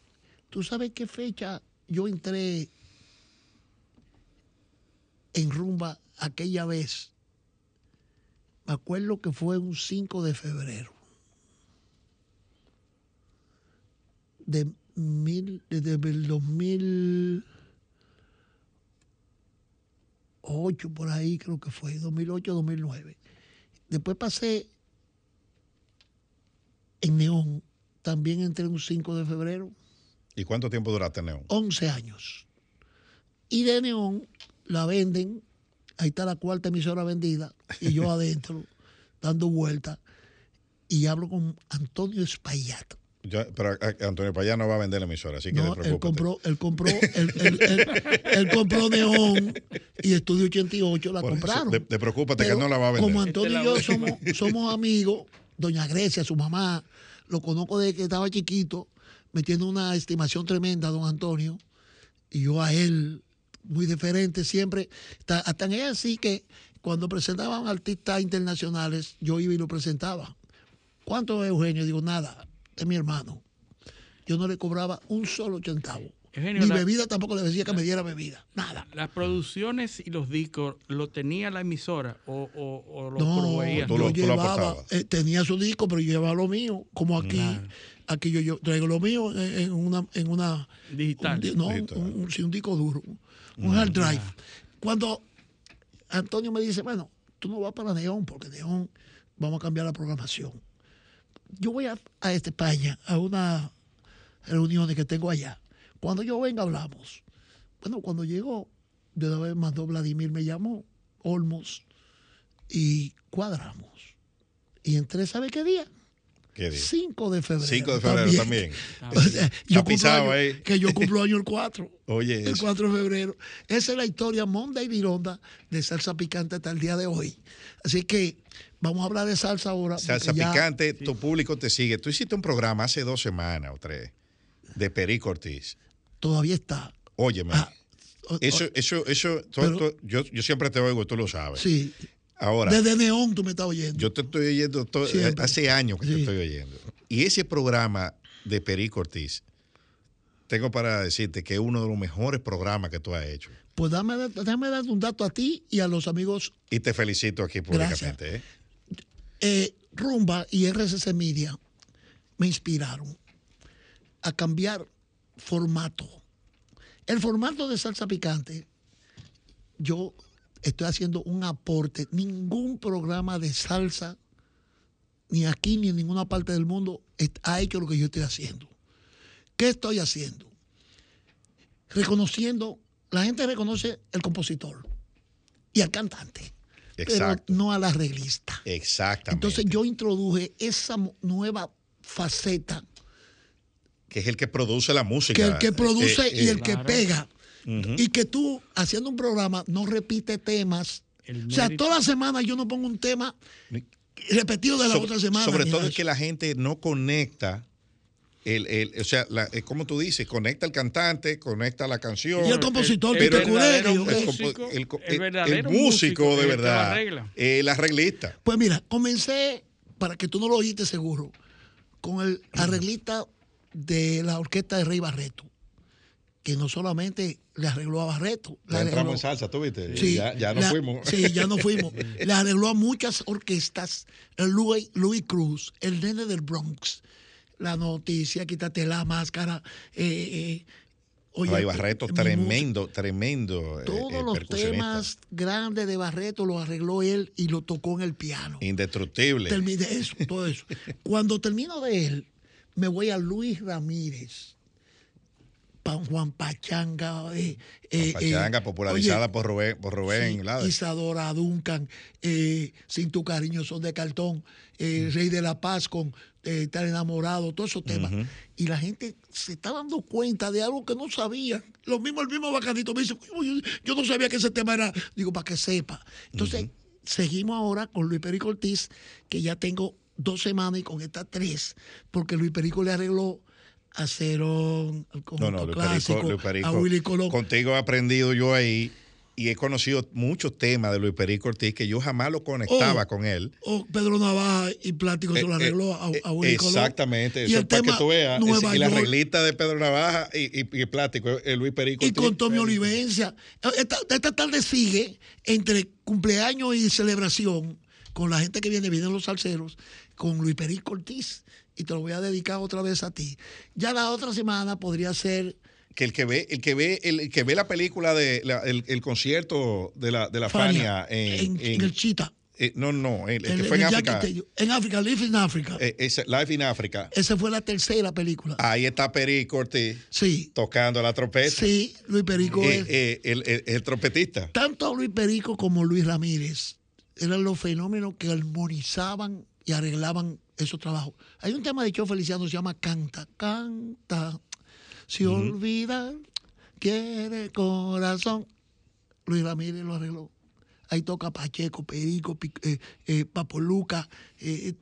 ¿Tú sabes qué fecha yo entré en rumba aquella vez? Me acuerdo que fue un 5 de febrero. De mil, desde el 2008 por ahí creo que fue, 2008, 2009. Después pasé en Neón, también entré un 5 de febrero, ¿Y cuánto tiempo duraste en Neón? 11 años. Y de Neón la venden, ahí está la cuarta emisora vendida, y yo adentro, dando vueltas, y hablo con Antonio Espaillat. Ya, pero a- Antonio Payá no va a vender la emisora, así que No, no él compró, él compró, él, él- él- él compró Neón y Estudio 88 la Por eso, compraron. te- te preocúpate que él no la va a vender. Como Antonio y yo somos, somos amigos, doña Grecia, su mamá, lo conozco desde que estaba chiquito, me tiene una estimación tremenda, don Antonio, y yo a él, muy diferente siempre. Ta- Hasta en ella así que cuando presentaban artistas internacionales, yo iba y lo presentaba. ¿Cuánto es Eugenio? Digo, nada, es mi hermano. Yo no le cobraba un solo centavo. Eugenio, Ni la- bebida tampoco le decía que me diera bebida. Nada. Las producciones y los discos, ¿lo tenía la emisora o, o, o lo No, proveía? yo llevaba, eh, tenía su disco, pero yo llevaba lo mío, como aquí. Claro. Aquí yo, yo traigo lo mío en, en una, en una Digital. un no, Digital. Un, un- sí, un disco duro, un hard drive. Cuando Antonio me dice, bueno, tú no vas para Neón, porque Neón vamos a cambiar la programación. Yo voy a, a este España, a una reuniones que tengo allá. Cuando yo venga hablamos. Bueno, cuando llegó, de una vez mandó Vladimir, me llamó, Olmos, y cuadramos. Y entré, ¿sabe qué día? ¿Qué día? 5 de febrero. 5 de febrero también. O sea, yo pisado año- ahí. que yo cumplo año el 4. Oye, El eso. 4 de febrero. Esa es la historia monda y vironda de salsa picante hasta el día de hoy. Así que vamos a hablar de salsa ahora. Salsa ya- picante, tu público te sigue. Tú hiciste un programa hace dos semanas o tres de Perico Ortiz. Todavía está. Óyeme. o- eso, eso, eso, yo, yo siempre te oigo, tú lo sabes. Sí. Ahora, Desde Neón tú me estás oyendo. yo te estoy oyendo todo- Siempre. hace años que te estoy oyendo. Y ese programa de Perico Ortiz, tengo para decirte que es uno de los mejores programas que tú has hecho. Pues dame, déjame dar un dato a ti y a los amigos Y te felicito aquí públicamente. ¿eh? eh, Rumba y RCC Media me inspiraron a cambiar formato. El formato de salsa picante, yo estoy haciendo un aporte. Ningún programa de salsa, ni aquí ni en ninguna parte del mundo, ha hecho lo que yo estoy haciendo. ¿Qué estoy haciendo? Reconociendo, la gente reconoce el compositor y al cantante, Exacto. pero no al arreglista. Exactamente. Entonces yo introduje esa nueva faceta que es el que produce la música. que el que produce Eh, eh, y el que claro. Y que tú, haciendo un programa, no repite temas. O sea, toda la semana yo no pongo un tema repetido de la otra semana. Sobre todo es que la gente no conecta. El, el- o sea, la- es como tú dices, conecta al cantante, conecta la canción. Y el compositor, el, el músico, el el el- verdadero el músico músico, de el verdad, arregla. el arreglista. Pues mira, comencé, para que tú no lo oíste seguro, con el arreglista de la orquesta de Rey Barreto, que no solamente le arregló a Barreto, le Ya entramos arregló- en salsa, ¿tú viste? Sí, ya la- fuimos. Sí, ya nos fuimos. Le arregló a muchas orquestas. El Louis, Louis Cruz, el nene del Bronx, la noticia, quítate la máscara. Eh, eh, oye, Ray Barreto, tremendo, tremendo. eh, Todos eh, los percusionista. temas grandes de Barreto los arregló él y lo tocó en el piano. Indestructible. Terminé eso, todo eso. Cuando termino de él, me voy a Luis Ramírez, Pan Juan Pachanga. eh, eh, Pachanga, eh, popularizada oye, por Rubén, por Rubén Sí. Isadora Duncan, Sin tu cariño son de cartón, eh, Rey de la Paz con Estar enamorado, todos esos temas. Y la gente se está dando cuenta de algo que no sabía. Lo mismo, el mismo bacanito me dice, "Oye, yo no sabía que ese tema era, digo, para que sepa. Entonces, seguimos ahora con Luis Perico Ortiz, que ya tengo dos semanas y con estas tres, porque Luis Perico le arregló a Cerón, al No, conjunto no, Luis clásico, Perico, Luis Perico, a Willy Colón. Contigo he aprendido yo ahí y he conocido muchos temas de Luis Perico Ortiz que yo jamás lo conectaba Oh, con él. O Pedro Navaja y Plástico se lo Eh, arregló a, a Willy Colón. Exactamente, Y eso el es para que tú veas. Nueva y la reglita de Pedro Navaja y, y, y Plástico, el Luis Perico Y Ortiz. con Tommy Olivencia. Esta, esta tarde sigue entre cumpleaños y celebración con la gente que viene, vienen los salseros, con Luis Perico Ortiz. Y te lo voy a dedicar otra vez a ti. Ya la otra semana podría ser que el que ve, el que ve, el, que ve la película de la- el, el concierto de la, de la Fania, Fania en, en, en el Chita. eh, no, no, el, que fue en África. En África, Live in Africa. eh, ese, Life in Africa. Esa fue la tercera película. Ahí está Perico Ortiz. Sí. Tocando la trompeta. Sí, Luis Perico Eh, es- eh, el, el- el trompetista. tanto Luis Perico como Luis Ramírez eran los fenómenos que armonizaban y arreglaban esos trabajos. Hay un tema de Cho Feliciano que se llama Canta, canta, se olvida, quiere corazón. Luis Ramírez lo arregló. Ahí toca Pacheco, Perico, eh, eh, Papo Luca, eh,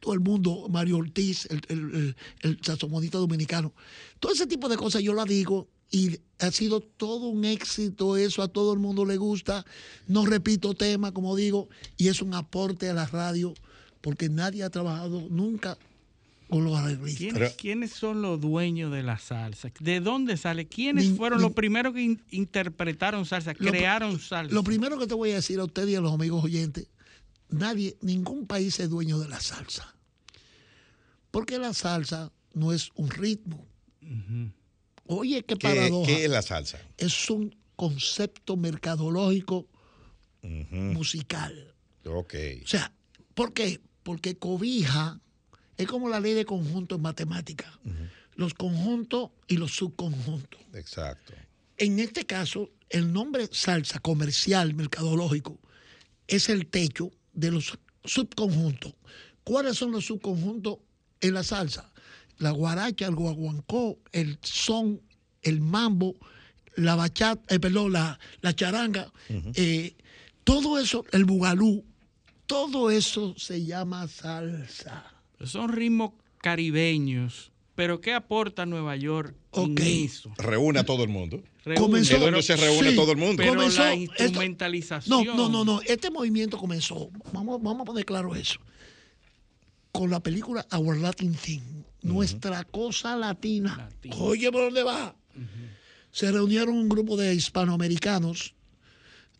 todo el mundo, Mario Ortiz, el, el, el, el saxofonista dominicano. Todo ese tipo de cosas yo la digo y ha sido todo un éxito eso, a todo el mundo le gusta. No repito tema, como digo, y es un aporte a la radio porque nadie ha trabajado nunca con los arreglistas. ¿Quiénes, quiénes son los dueños de la salsa? ¿De dónde sale? ¿Quiénes fueron los primeros que in- interpretaron salsa, Lo- crearon salsa? Lo primero que te voy a decir a usted y a los amigos oyentes, nadie, ningún país es dueño de la salsa. Porque la salsa no es un ritmo. Oye, qué ¿Qué, paradoja. qué es la salsa? Es un concepto mercadológico musical. Ok. O sea, ¿por qué? Porque cobija, es como la ley de conjunto en matemática. Los conjuntos y los subconjuntos. Exacto. En este caso, el nombre salsa comercial, mercadológico, es el techo de los subconjuntos. ¿Cuáles son los subconjuntos en la salsa? La guaracha, el guaguancó, el son, el mambo, la bachata, eh, perdón, la, la charanga, eh, todo eso, el bugalú, todo eso se llama salsa. Son ritmos caribeños, pero ¿qué aporta Nueva York en eso? Reúne a todo el mundo. Comenzó- Es donde se reúne sí, todo el mundo. Pero Comenzó la esto- instrumentalización. No, no, no, no. Este movimiento comenzó, vamos, vamos a poner claro eso, con la película Our Latin Thing, nuestra cosa latina. Oye, ¿por dónde va? Se reunieron un grupo de hispanoamericanos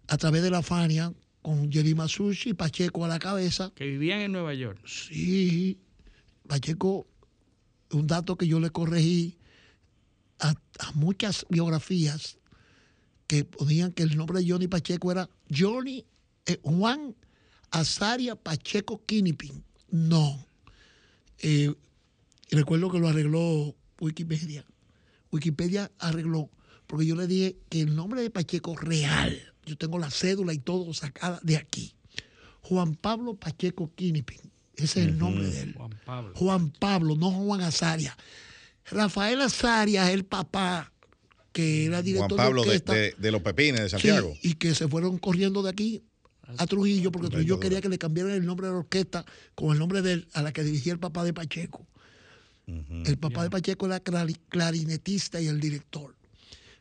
a través de la Fania con Jerry Masucci y Pacheco a la cabeza. Que vivían en Nueva York. Sí, Pacheco, un dato que yo le corregí a, a muchas biografías que ponían que el nombre de Johnny Pacheco era Johnny eh, Juan Azaria Pacheco Kinipin. No. Eh, recuerdo que lo arregló Wikipedia. Wikipedia arregló, porque yo le dije que el nombre de Pacheco real, yo tengo la cédula y todo sacada de aquí. Juan Pablo Pacheco Kinipin. Ese es el nombre de él. Juan Pablo. Juan Pablo, no Juan Azaria. Rafael Azaria es el papá que era director Juan Pablo de orquesta. de- de los Pepines de Sí, Santiago. y que se fueron corriendo de aquí a Trujillo porque Trujillo quería que le cambiaran el nombre de la orquesta con el nombre de él, a la que dirigía el papá de Pacheco. El papá de Pacheco era clari- clarinetista y el director.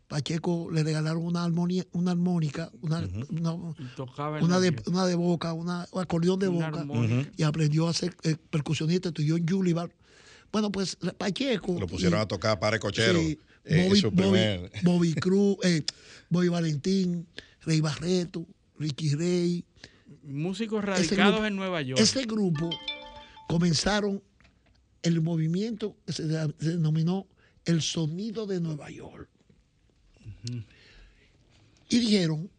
Pacheco le regalaron una, armonía, una armónica, una, una- el de, nervio. una de boca, una, un acordeón de Una boca, y aprendió a ser eh, percusionista, estudió en Julibar. Bueno, pues Pacheco. Lo pusieron y- a tocar para Cochero. Sí, eh, Bobby, su primer- Bobby Cruz, eh, Bobby Valentín, Rey Barreto, Ricky Rey. Músicos radicados grupo- en Nueva York. Ese grupo comenzaron el movimiento que se denominó el sonido de Nueva York. Y dijeron,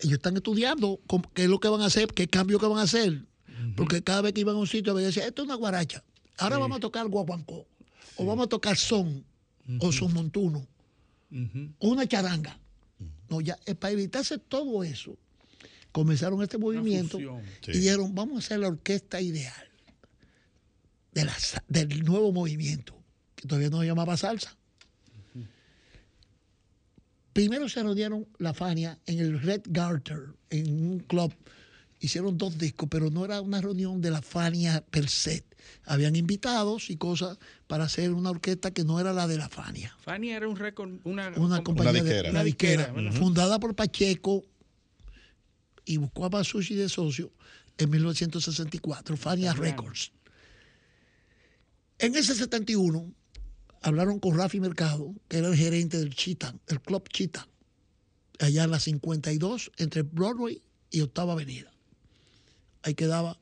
ellos están estudiando cómo- qué es lo que van a hacer, qué cambio que van a hacer. Porque cada vez que iban a un sitio, me decían, esto es una guaracha. Ahora vamos a tocar guaguancó. O vamos a tocar son. O son montuno. O una charanga. No, ya, eh, para evitarse todo eso, comenzaron este movimiento fusión. y dijeron, vamos a hacer la orquesta ideal de la del nuevo movimiento, que todavía no se llamaba salsa. Primero se reunieron la Fania en el Red Garter, en un club. Hicieron dos discos, pero no era una reunión de la Fania per se. Habían invitados y cosas para hacer una orquesta que no era la de la Fania. Fania era un récord, una, Una compañía de disquera. una disquera, fundada por Pacheco y buscó a Masucci de socio en 1964, Fania Records. En ese 71 hablaron con Rafi Mercado, que era el gerente del Chita, el Club Chita, allá en la 52, entre Broadway y Octava Avenida. Ahí quedaba,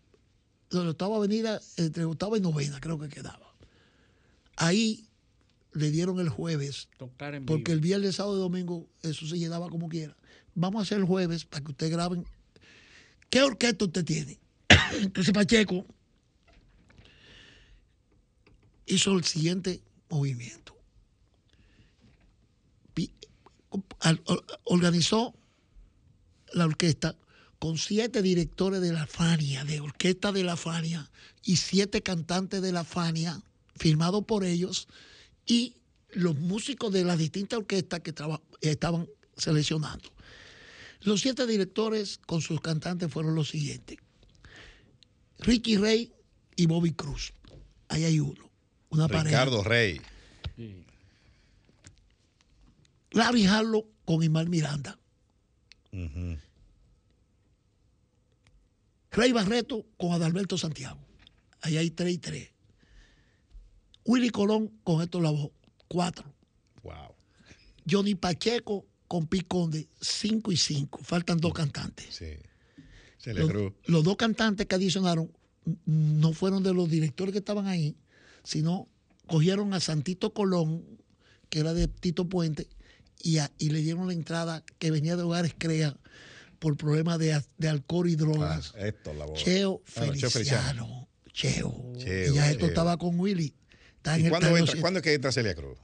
la Octava Avenida, entre Octava y Novena, creo que quedaba. Ahí le dieron el jueves Tocar en porque vivo. el viernes, sábado y domingo eso se llenaba como quiera. Vamos a hacer el jueves para que ustedes graben. ¿Qué orquesta usted tiene? Entonces Pacheco hizo el siguiente movimiento. Organizó la orquesta con siete directores de la Fania, de orquesta de la Fania, y siete cantantes de la Fania, firmados por ellos, y los músicos de las distintas orquestas que estaban seleccionando. Los siete directores con sus cantantes fueron los siguientes. Ricky Rey y Bobby Cruz. Ahí hay uno. Una pareja. Ricardo Rey. Larry Harlow con Imar Miranda. Rey Barreto con Adalberto Santiago. Ahí hay tres y tres. Willy Colón con Héctor Lavoe. Cuatro. Wow. Johnny Pacheco con Piconde. Cinco y cinco. Faltan dos cantantes. Sí. Los, los dos cantantes que adicionaron no fueron de los directores que estaban ahí, sino cogieron a Santito Colón, que era de Tito Puente, y, a- y le dieron la entrada que venía de Hogares Crea por problemas de, alcohol y drogas. Ah, esto, la voz. Cheo Ah, no, Cheo Feliciano. Cheo. Cheo, y ya esto Cheo. estaba con Willy. Está ¿Y cuándo, entra, cuándo es que entra Celia Cruz?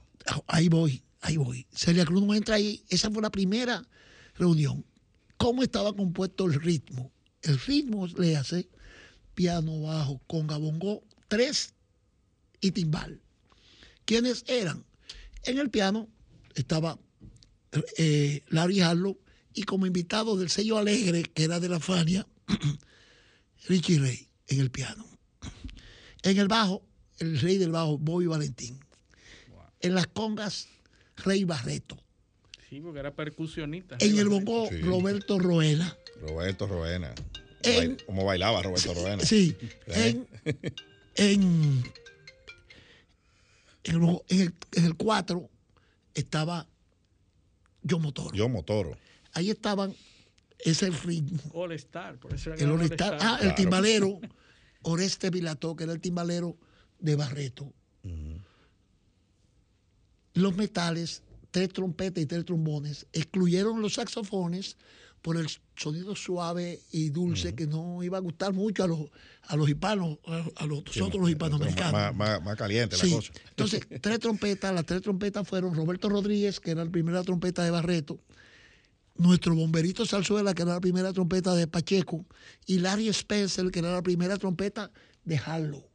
Ahí voy. ahí voy. Celia Cruz no entra ahí. Esa fue la primera reunión. ¿Cómo estaba compuesto el ritmo? El ritmo le hace piano, bajo, conga, bongo, tres y timbal. ¿Quiénes eran? En el piano estaba eh, Larry Harlow y como invitado del sello Alegre, que era de la Fania, Richie Ray en el piano. En el bajo, el rey del bajo, Bobby Valentín. En las congas, Rey Barreto. Sí, porque era percusionista. En el bongo, Roberto Roena. Roberto Roena. En- Como bailaba Roberto Roena. Sí. ¿Eh? En, en, en el, en el- en el 4 estaba Yo Motoro. Yo Motoro. Ahí estaban, ese es el ritmo. All Star, por eso era El All All Star. Ah, el timbalero, Oreste Vilató, que era el timbalero de Barreto. Los metales, tres trompetas y tres trombones, excluyeron los saxofones por el sonido suave y dulce que no iba a gustar mucho a los, a los hispanos, a, los, nosotros los hispanoamericanos. Más, más- más caliente Sí. la cosa. Entonces, tres trompetas, las tres trompetas fueron Roberto Rodríguez, que era la primera trompeta de Barreto, nuestro bomberito Salzuela, que era la primera trompeta de Pacheco, y Larry Spencer, que era la primera trompeta de Harlow.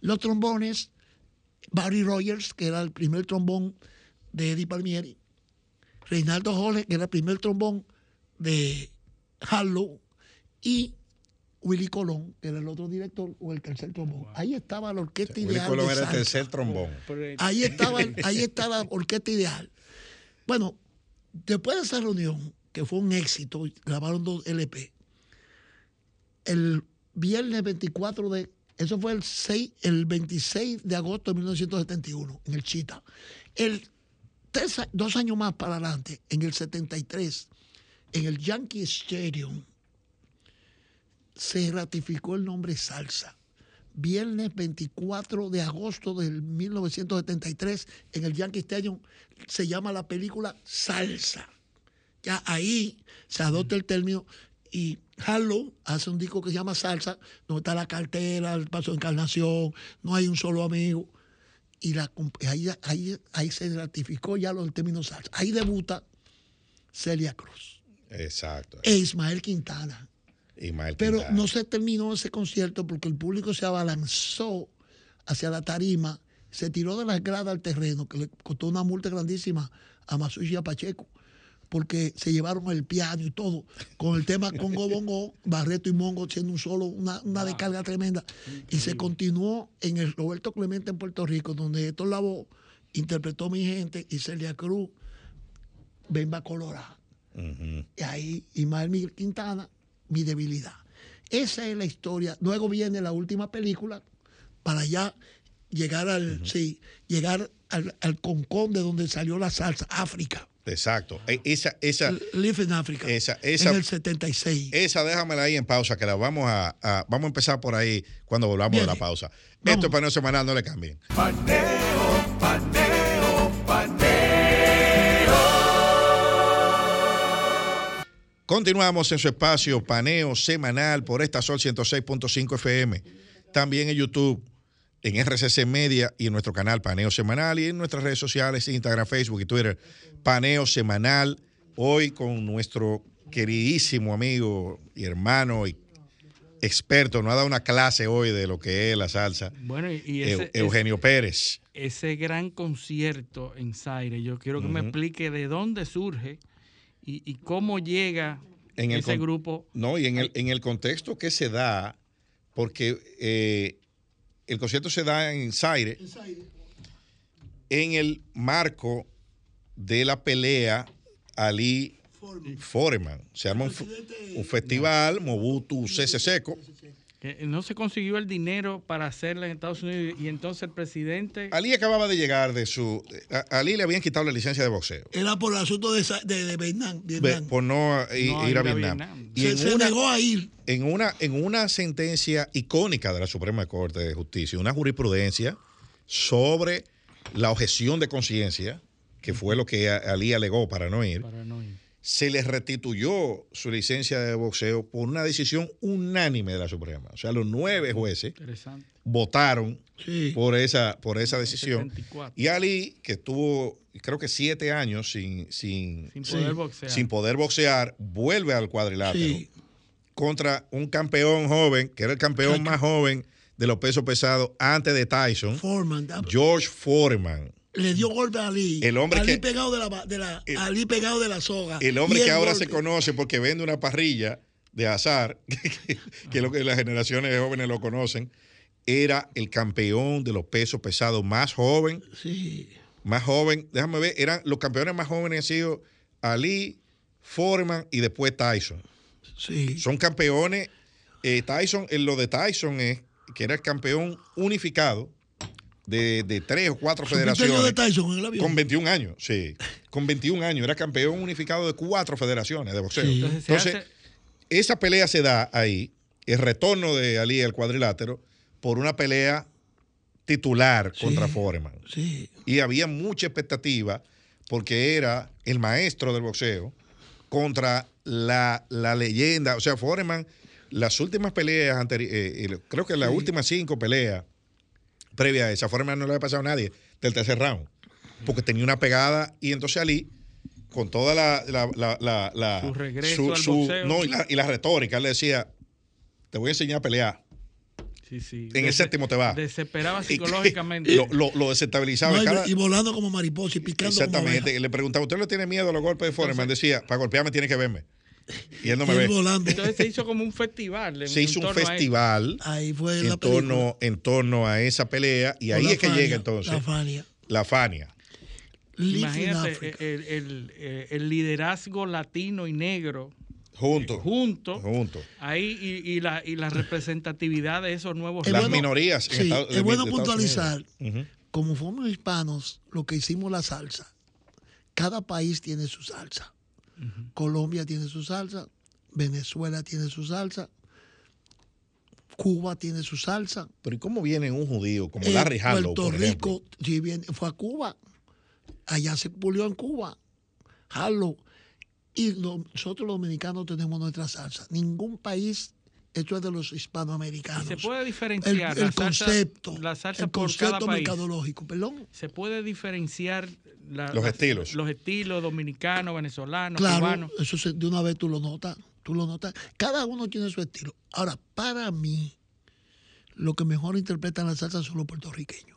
Los trombones, Barry Rogers, que era el primer trombón de Eddie Palmieri, Reinaldo Jole, que era el primer trombón de Harlow, y Willy Colón, que era el otro director, o el tercer trombón. Ahí estaba la orquesta Willy ideal. Colón de era el tercer trombón. Ahí estaba, ahí está la orquesta ideal. Bueno, después de esa reunión, que fue un éxito, grabaron dos LP, el viernes 24 de, eso fue el, 6, el 26 de agosto de 1971, en el Chita. El tres dos años más para adelante, en el 73, en el Yankee Stadium, se ratificó el nombre salsa. Viernes 24 de agosto del 1973, en el Yankee Stadium, se llama la película Salsa. Ya ahí se adopta el término y Harlow hace un disco que se llama Salsa, donde está la cartera, el paso de encarnación, no hay un solo amigo. Y ahí, ahí, ahí se ratificó ya los términos salsa. Ahí debuta Celia Cruz Exacto. e Ismael Quintana. Ismael Pero Quintana. no se terminó ese concierto porque el público se abalanzó hacia la tarima, se tiró de las gradas al terreno, que le costó una multa grandísima a Masushi y a Pacheco, porque se llevaron el piano y todo, con el tema Congo Bongo, Barreto y Mongo siendo un solo, una, una descarga tremenda. Y se continuó en el Roberto Clemente en Puerto Rico, donde Héctor Lavoe interpretó Mi Gente y Celia Cruz, Bemba Colorada. Y ahí Ismael Miguel Quintana, mi debilidad. Esa es la historia. Luego viene la última película para ya llegar al, sí, llegar al, al concón de donde salió la salsa, África. Exacto. E- Esa, esa, Live in Africa. esa, esa, en el 76. esa déjamela ahí en pausa, que la vamos a, a- vamos a empezar por ahí cuando volvamos de Viene. la pausa. Esto es paneo semanal, no le cambien. Paneo, paneo, Continuamos en su espacio paneo semanal por esta Sol 106.5 FM. También en YouTube, en RCC Media y en nuestro canal Paneo Semanal y en nuestras redes sociales, Instagram, Facebook y Twitter, Paneo Semanal. Hoy con nuestro queridísimo amigo y hermano y experto, nos ha dado una clase hoy de lo que es la salsa, Bueno, y, ese, Eugenio Pérez. ese gran concierto en Zaire, yo quiero que me explique de dónde surge y, y cómo llega en ese grupo. No, y en el, en el contexto que se da, porque eh, el concierto se da en Zaire, en el marco de la pelea Ali Foreman. Se arma un, un festival, Mobutu Cese Seco. Que no se consiguió el dinero para hacerla en Estados Unidos y entonces el presidente... Ali acababa de llegar de su... A Ali le habían quitado la licencia de boxeo. Era por el asunto de, de, de Vietnam. Vietnam. por no, No ir a ir a Vietnam. Vietnam. Y Se- en se una, negó a ir. En una, en una sentencia icónica de la Suprema Corte de Justicia, una jurisprudencia sobre la objeción de conciencia, que fue lo que Ali alegó para no ir, se le restituyó su licencia de boxeo por una decisión unánime de la Suprema. O sea, los nueve jueces votaron Sí. por esa, por esa decisión. 74. Y Ali, que estuvo creo que siete años sin, sin, Sin poder boxear. sin poder boxear, vuelve al cuadrilátero Sí. contra un campeón joven, que era el campeón más joven de los pesos pesados antes de Tyson, Foreman. George Foreman. Le dio golpe a Ali. El hombre Ali que- pegado de la, de la- Ali pegado de la soga. El hombre que ahora se conoce porque vende una parrilla de azar, que es lo que las generaciones jóvenes lo conocen, era el campeón de los pesos pesados más joven. Sí. Más joven, déjame ver, eran los campeones más jóvenes han sido Ali, Foreman y después Tyson. Sí. Son campeones. eh, Tyson, en lo de Tyson es que era el campeón unificado de, de tres o cuatro ¿Supiste lo federaciones. de Tyson en el avión? Con 21 años, sí. Con 21 años. Era campeón unificado de cuatro federaciones de boxeo. Sí. Entonces, se Entonces, hace- esa pelea se da ahí, el retorno de Ali al cuadrilátero, por una pelea titular contra Foreman. Sí. Y había mucha expectativa porque era el maestro del boxeo contra la, la leyenda. O sea, Foreman, las últimas peleas, anteri- eh, eh, creo que las últimas cinco peleas previas a esa, Foreman no le había pasado a nadie del tercer round. Porque tenía una pegada y entonces Ali, con toda la... la, la- la- la- Su regreso al boxeo. No, y la, y la retórica, él le decía, te voy a enseñar a pelear. Sí, sí. En el séptimo te va. Desesperaba psicológicamente. Lo, lo, lo desestabilizaba. No, y- cada- y, volando como mariposa y picando Exactamente. le preguntaba, ¿usted le tiene miedo a los golpes de Foreman? Decía, para golpearme tiene que verme. Y él no me Y él ve. volando. Entonces se hizo como un festival. en- Se hizo un festival Ahí fue la en torno, en torno a esa pelea y ahí es que llega entonces la Fania. la Fania. Imagínate Africa. el, el- el- el liderazgo latino y negro Juntos. juntos Juntos. ahí y, y la, y la representatividad de esos nuevos Es Las bueno- minorías. en Sí, Estados- es bueno puntualizar, como fuimos hispanos, lo que hicimos la salsa. Cada país tiene su salsa. Colombia tiene su salsa, Venezuela tiene su salsa, Cuba tiene su salsa. Pero ¿y cómo viene un judío como Eh, Larry Harlow, Puerto por? Rico fue a Cuba. Allá se pulió en Cuba. Harlow. Y lo- nosotros los dominicanos tenemos nuestra salsa. Ningún país, esto es de los hispanoamericanos. se puede diferenciar el la salsa- concepto, la salsa el por cada concepto país. mercadológico, perdón. se puede diferenciar la- Los la- estilos. los estilos dominicanos venezolanos Claro, cubanos eso se- de una vez tú lo notas, tú lo notas. Cada uno tiene su estilo. Ahora, para mí, lo que mejor interpretan la salsa son los puertorriqueños.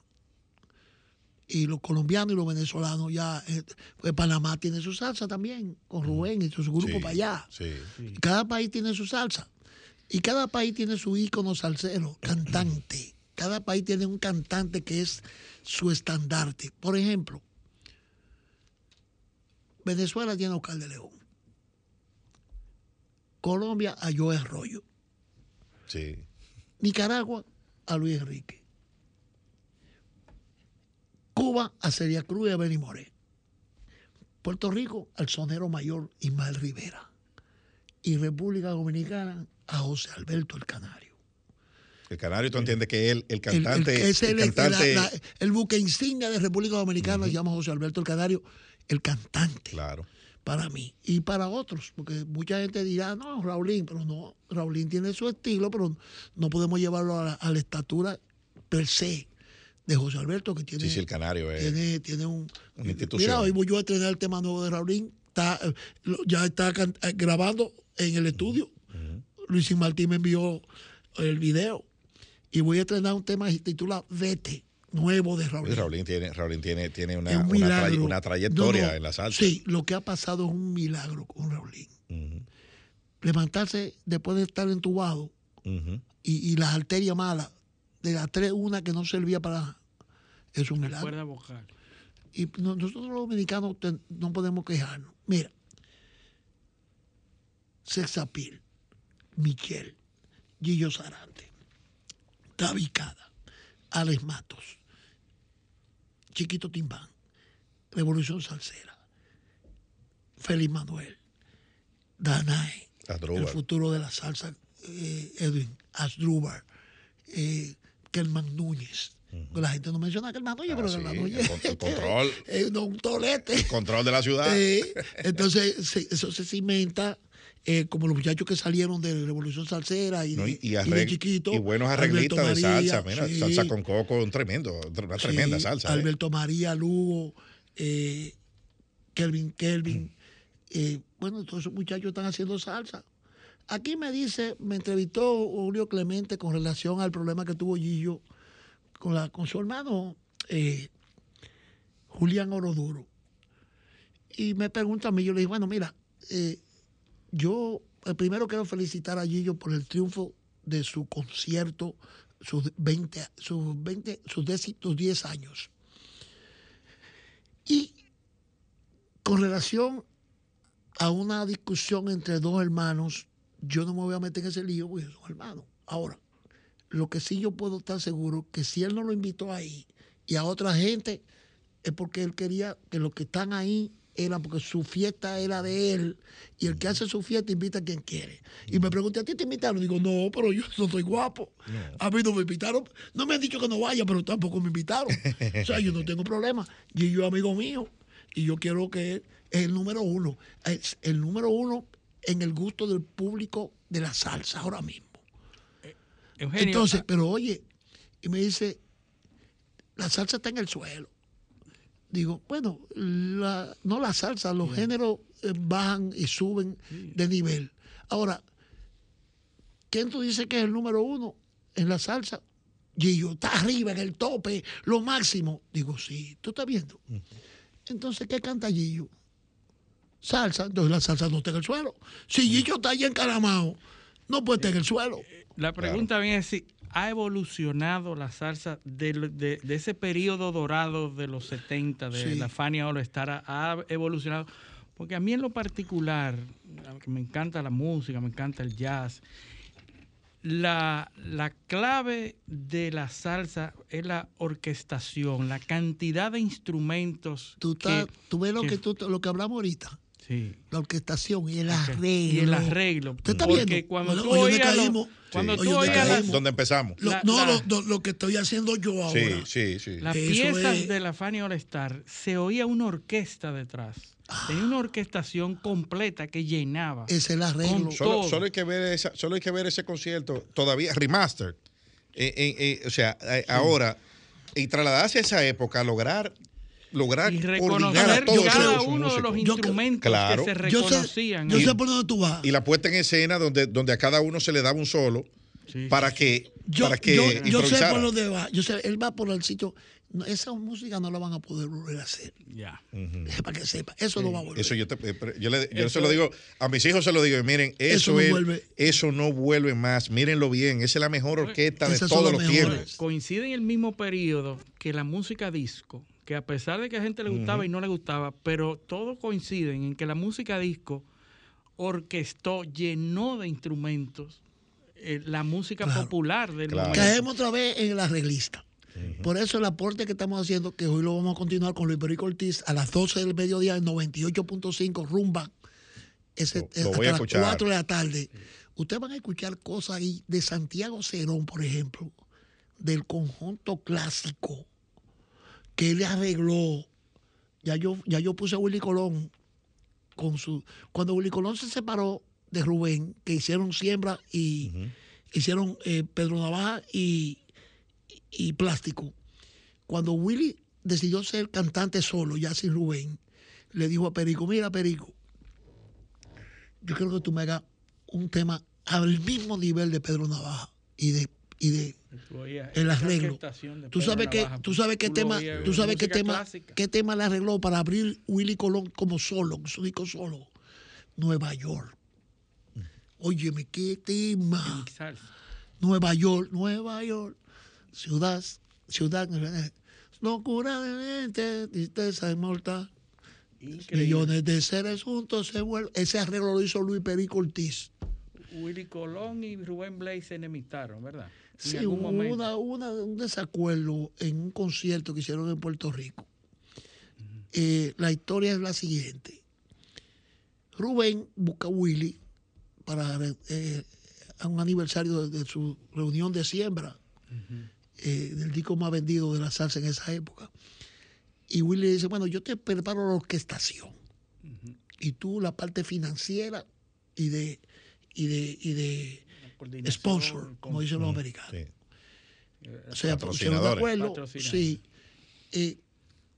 Y los colombianos y los venezolanos ya, eh, pues Panamá tiene su salsa también, con Rubén y su grupo Sí, para allá. sí. Cada país tiene su salsa. Y cada país tiene su ícono salsero, cantante. Cada país tiene un cantante que es su estandarte. Por ejemplo, Venezuela tiene a Oscar de León. Colombia a Joe Arroyo. Sí. Nicaragua a Luis Enrique. Cuba a Celia Cruz y a Benny Moré. Puerto Rico al sonero mayor Ismael Rivera. Y República Dominicana a José Alberto el Canario. El canario, tú entiendes que él, el El, el- cantante. es el el, cantante la- la- el buque insignia de República Dominicana se llama José Alberto el Canario, el cantante claro. para mí y para otros, porque mucha gente dirá, no, Raulín, pero no, Raulín tiene su estilo, pero no podemos llevarlo a la, a la estatura per se de José Alberto, que tiene, Sí, sí, el canario es tiene, tiene un... una institución. Mira, hoy voy yo a estrenar el tema nuevo de Raulín, está, eh, ya está eh, grabando en el estudio. Luis Martín me envió el video y voy a estrenar un tema titulado Vete, nuevo de Raulín. Raulín tiene, Raulín tiene, tiene una, un una, trayectoria No, no, en la salsa. Sí, lo que ha pasado es un milagro con Raulín. Levantarse después de estar entubado y, y las arterias malas, de las tres, una que no servía para. Es un la milagro. cuerda vocal Y no- nosotros los dominicanos no podemos quejarnos. Mira, Sexapil, Michel, Gillo Sarante, David Cada, Alex Matos, Chiquito Timbán, Revolución Salsera, Félix Manuel, Danae, el futuro de la salsa, eh, Edwin, Asdrúbal, eh, Kelman Núñez, la gente no menciona que el Manoye, pero Ah, sí, el Manoye el con- el control. es un tolete. Control de la ciudad. Eh, entonces, se- eso se cimenta eh, como los muchachos que salieron de Revolución Salsera y, ¿no? y, y y de arreg- chiquito. y buenos arreglistas de salsa. Mira, sí. salsa con coco, un tremendo, una tremenda Sí, salsa. ¿eh? Alberto María, Lugo, eh, Kelvin, Kelvin. eh, bueno, todos esos muchachos están haciendo salsa. Aquí me dice, me entrevistó Julio Clemente con relación al problema que tuvo Gillo con, la, con su hermano Julián Oroduro. Y me pregunta a mí, yo le dije, bueno, mira, eh, yo primero quiero felicitar a Gillo por el triunfo de su concierto, sus 20, sus 20, sus 10, sus 10 años. Y con relación a una discusión entre dos hermanos, yo no me voy a meter en ese lío porque son hermanos. Ahora, lo que sí yo puedo estar seguro que si él no lo invitó ahí y a otra gente es porque él quería que los que están ahí era porque su fiesta era de él y el que hace su fiesta invita a quien quiere. Y me pregunté, ¿a ti te invitaron? Digo, no, pero yo no soy guapo. A mí no me invitaron. No me han dicho que no vaya, pero tampoco me invitaron. o sea, yo no tengo problema. Y yo amigo mío y yo quiero que él es el número uno. Es el número uno en el gusto del público de la salsa ahora mismo. Eugenio, Entonces, pero oye, y me dice, la salsa está en el suelo. Digo, bueno, la- no la salsa, los géneros eh, bajan y suben de nivel. Ahora, ¿quién tú dices que es el número uno en la salsa? Gillo, está arriba, en el tope, lo máximo. Digo, sí, tú estás viendo. Entonces, ¿qué canta Gillo? Salsa, entonces la salsa no está en el suelo. Si Gillo está ahí encaramado, no puede estar en el suelo. La pregunta viene si ha evolucionado la salsa de, de- de ese periodo dorado de los 70, de Sí. la Fania All Star, ha- evolucionado. Porque a mí en lo particular, que me encanta la música, me encanta el jazz, la, la clave de la salsa es la orquestación, la cantidad de instrumentos. Tú, que- tú ves lo que- que, tú, lo que hablamos ahorita. Sí. La orquestación y el arreglo. Y el arreglo. ¿Usted está Porque viendo? cuando Oye, tú oye, oías ¿dónde lo- caímos? cuando Oye, tú ¿dónde empezamos? Lo- La- no, la- lo, que estoy haciendo yo ahora. Sí, sí, sí. Las Eso piezas es- de la Fania All Star se oía una orquesta detrás. Tenía una orquestación completa que llenaba. Es el arreglo. Solo, hay que ver esa, solo hay que ver ese concierto todavía remastered. Eh, eh, eh, o sea, eh, ahora y trasladarse a esa época, lograr lograr Y a reconocer todos cada esos uno de los instrumentos Claro. que se Yo sé, reconocían. yo sé por dónde tú vas. y la puesta en escena donde, donde a cada uno se le daba un solo para que Yo, para que yo, yo sé por dónde va. Yo sé, él va por el sitio. No, esa música no la van a poder volver a hacer. Ya. Para que sepa. Eso no va a volver. Eso yo, te- eh, yo, le- yo Eso- se lo digo a mis hijos, se lo digo, miren, eso, Eso no es- vuelve. eso no vuelve más, mírenlo bien, esa es la mejor orquesta de Esas todos los mejores. tiempos. Coincide en el mismo periodo que la música disco, que a pesar de que a gente le gustaba y no le gustaba, pero todos coinciden en que la música disco orquestó, llenó de instrumentos eh, la música Claro. popular del momento. Caemos otra vez en el arreglista. Por eso el aporte que estamos haciendo, que hoy lo vamos a continuar con Luis Perico Ortiz a las 12 del mediodía en 98.5 Rumba, ese, Lo- lo hasta voy a las escuchar. 4 de la tarde. Ustedes van a escuchar cosas ahí de Santiago Cerón, por ejemplo, del conjunto clásico que él arregló. Ya yo, ya yo puse a Willy Colón con su. Cuando Willy Colón se separó de Rubén, que hicieron siembra y hicieron eh, Pedro Navaja y, y Plástico. Cuando Willy decidió ser cantante solo, ya sin Rubén, le dijo a Perico, mira Perico, yo creo que tú me hagas un tema al mismo nivel de Pedro Navaja y de, y de el arreglo. Tú sabes que, Navaja, tú sabes qué tema, tú sabes qué tema, clásica. qué tema le arregló para abrir Willy Colón como solo, su disco solo. Nueva York. Óyeme, qué tema. Nueva York, Nueva York, ciudad, ciudad, locura de mente, tristeza inmortal. Increíble. Millones de seres juntos se vuelven. Ese arreglo lo hizo Luis Perico Ortiz. Willy Colón y Rubén Blake se enemitaron, ¿verdad? En Sí, algún momento. una, una- un desacuerdo en un concierto que hicieron en Puerto Rico. Eh, la historia es la siguiente. Rubén busca a Willy para eh, a un aniversario de, de su reunión de siembra. eh, del disco más vendido de la salsa en esa época. Y Willy dice, bueno, yo te preparo la orquestación. Y tú la parte financiera y de, y de, y de sponsor, como dicen los americanos. O sea, pusieron de acuerdo. Sí. Eh,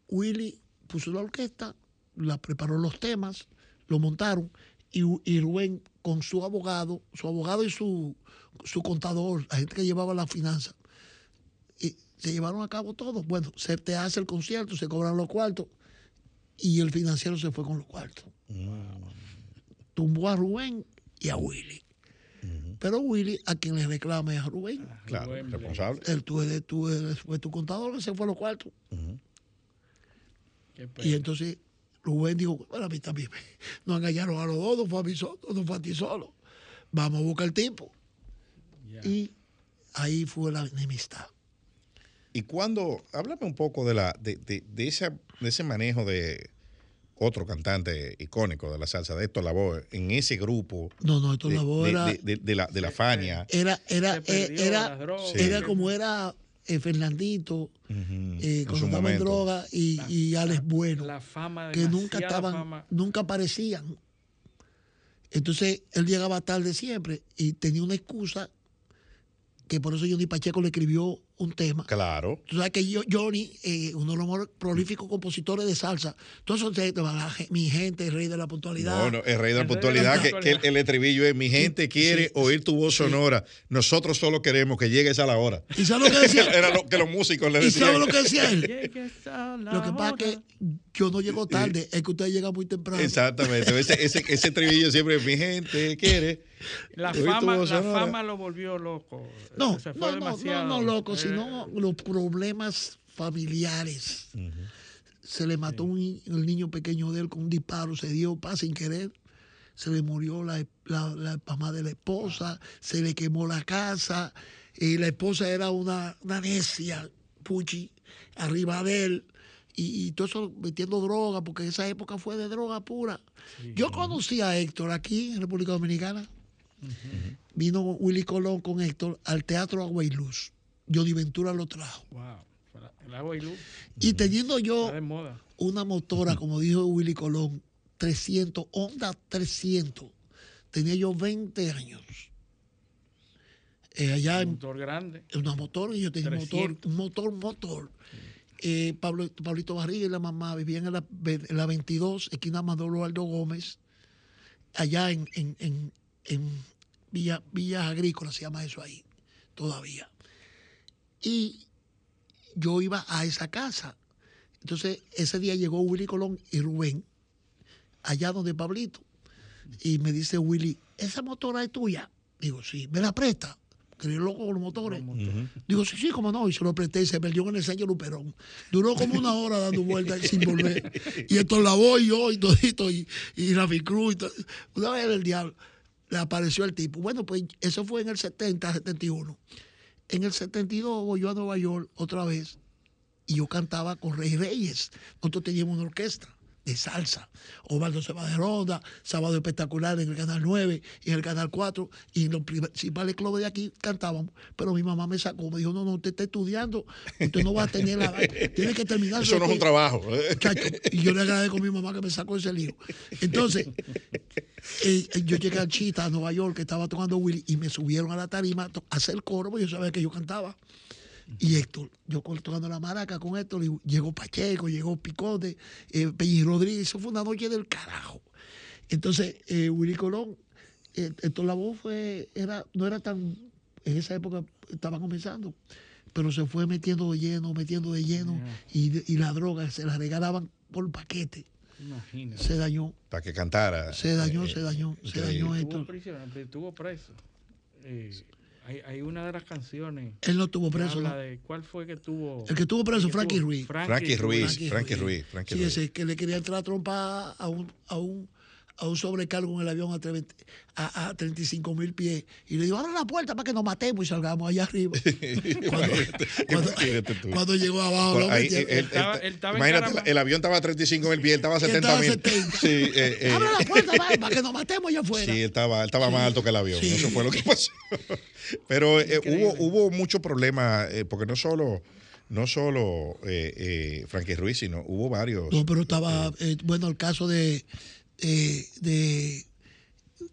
Willy puso la orquesta, la preparó los temas, lo montaron y, y Rubén con su abogado, su abogado y su, su contador, la gente que llevaba la finanza, y se llevaron a cabo todo. Bueno, se te hace el concierto, se cobran los cuartos y el financiero se fue con los cuartos. Tumbó a Rubén y a Willy. Pero Willy, a quien le reclama es a Rubén. Claro, responsable. Él, tú, eres, tú eres- fue tu contador que se fue a los cuartos. Y entonces Rubén dijo, bueno, a mí también me- nos engañaron a los dos, no fue a mí solo, no fue a ti solo. Vamos a buscar el tipo. Y ahí fue la enemistad. Y cuando, háblame un poco de la de, de, de esa, de ese manejo de otro cantante icónico de la salsa, de Héctor Lavoe, en ese grupo. No, no, Héctor de- Lavoe de, era- de, de- de la, de la Fania. Era, era, eh, era, era como era eh, Fernandito, eh, en cuando su estaba en droga, y, y Alex Bueno, La fama, que nunca estaban, fama. nunca aparecían. Entonces él llegaba tarde siempre y tenía una excusa que por eso Johnny Pacheco le escribió un tema. Claro. Tú sabes que yo, Johnny, eh, uno de los más prolíficos compositores de salsa, todos esos temas, mi gente, el rey de la puntualidad. No, no, el rey de la puntualidad, que, que el, el estribillo es, mi gente quiere oír tu voz sonora, nosotros solo queremos que llegues a la hora. ¿Y sabes lo que decía? Era lo que los músicos le ¿Y decían. sabes lo que decía él? Lo que pasa es que yo no llego tarde, es que usted llega muy temprano. Exactamente, ese, ese, ese estribillo siempre, mi gente quiere La fama, la sonora". fama lo volvió loco. No, Se fue no, no, no, demasiado. no, loco, Eh, sino los problemas familiares. Se le mató un, el niño pequeño de él con un disparo, se dio paz sin querer. Se le murió la, la, la mamá de la esposa, se le quemó la casa. Y la esposa era una, una necia, puchi, arriba de él. Y, y todo eso metiendo droga, porque esa época fue de droga pura. Yo conocí a Héctor aquí en República Dominicana. Vino Willy Colón con Héctor al Teatro Agua y Luz. Johnny Ventura lo trajo. Wow. El agua y luz. Y teniendo yo una motora, como dijo Willy Colón, 300, Honda 300, tenía yo 20 años. Eh, allá en Motor grande. una motor y yo tenía un motor, 300. un motor, motor. Eh, Pablo, Pablito Barriga y la mamá vivían en la, en la 22, esquina Manolo Aldo Gómez, allá en, en, en, en Villa, Villas Agrícolas, se llama eso ahí, todavía. Y yo iba a esa casa. Entonces, ese día llegó Willy Colón y Rubén, allá donde Pablito. Y me dice Willy, ¿esa motora es tuya? Digo, sí, ¿me la presta? Que yo loco con los motores. Digo, sí, sí, cómo no. Y se lo presté y se perdió en el Sánchez Luperón. Duró como una hora dando vueltas sin volver. Y esto la voy yo y todito y, y Rafi Cruz. Y todo. Una vez el diablo le apareció el tipo. Bueno, pues eso fue en el 70, 71. En el 72 voy yo a Nueva York otra vez y yo cantaba con Rey Reyes. Nosotros teníamos una orquesta de salsa. Osvaldo se va de ronda, sábado espectacular en el canal 9 y en el canal 4 y en los principales clubes de aquí cantábamos. Pero mi mamá me sacó, me dijo, no, no, usted está estudiando, usted no va a tener la... Tiene que terminar. Eso no es un trabajo. ¿eh? Y yo le agradezco a mi mamá que me sacó ese lío. Entonces, eh, yo llegué al Chita, a Nueva York, que estaba tocando Willy, y me subieron a la tarima a hacer coro, porque yo sabía que yo cantaba. Y Héctor, yo tocando la maraca con Héctor, y llegó Pacheco, llegó Picote, eh, Peñi Rodríguez, eso fue una noche del carajo. Entonces, eh, Willy Colón, eh, Héctor la voz fue, era, no era tan, en esa época estaba comenzando, pero se fue metiendo de lleno, metiendo de lleno, y, y la droga se la regalaban por paquete. Imagínate. Se dañó, Para que cantara. se dañó, Eh, se dañó, se dañó Estuvo Héctor. prisionero, estuvo preso. Eh, hay, hay una de las canciones. Él no que preso, habla ¿no? de ¿Cuál fue que tuvo? El que estuvo preso, que Frankie tuvo- Ruiz. Frankie Ruiz, Frankie Ruiz, Frankie Sí, Ruiz. ese que le quería entrar a trompa a un, a un, a un sobrecargo en el avión a, 30 a, a 35 mil pies y le digo, abre la puerta para que nos matemos y salgamos allá arriba. cuando, cuando- cuando llegó abajo, lo ahí, metieron. él- él- estaba- él estaba en imagínate, el avión estaba a 35 mil pies, él estaba a Y él 70 estaba mil. 70. Sí, eh, eh, abre la puerta para que nos matemos allá afuera. Sí, él estaba, él estaba Sí. más alto que el avión. Sí. Eso fue lo que pasó. Pero eh, hubo, hubo muchos problemas, eh, porque no solo, no solo eh, eh, Frankie Ruiz, sino hubo varios. No, pero estaba, eh, bueno, el caso de, eh, de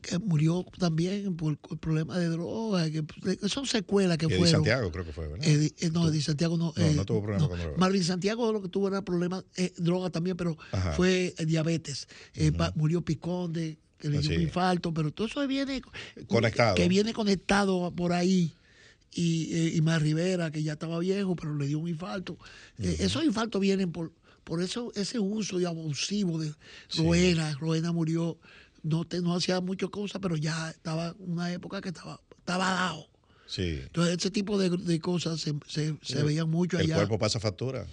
que murió también por el problema de droga, que son secuelas que Eddie fueron. Santiago, creo que fue, ¿verdad? Eddie- eh, no, Eddie Santiago no. No, eh, no tuvo problema con. Marvin Santiago lo que tuvo era problema, eh, droga también, pero Ajá. fue diabetes. Murió Piconde, que le dio un infarto, pero todo eso viene Conectado. que viene conectado por ahí. Y, eh, y Mar Rivera, que ya estaba viejo, pero le dio un infarto. Esos infartos vienen por, por eso, ese uso y abusivo de Roena. Roena murió, no, te, no hacía muchas cosas, pero ya estaba una época que estaba, estaba dado. Sí. Entonces, ese tipo de, de cosas se, se, se El- veían mucho El allá. cuerpo pasa factura.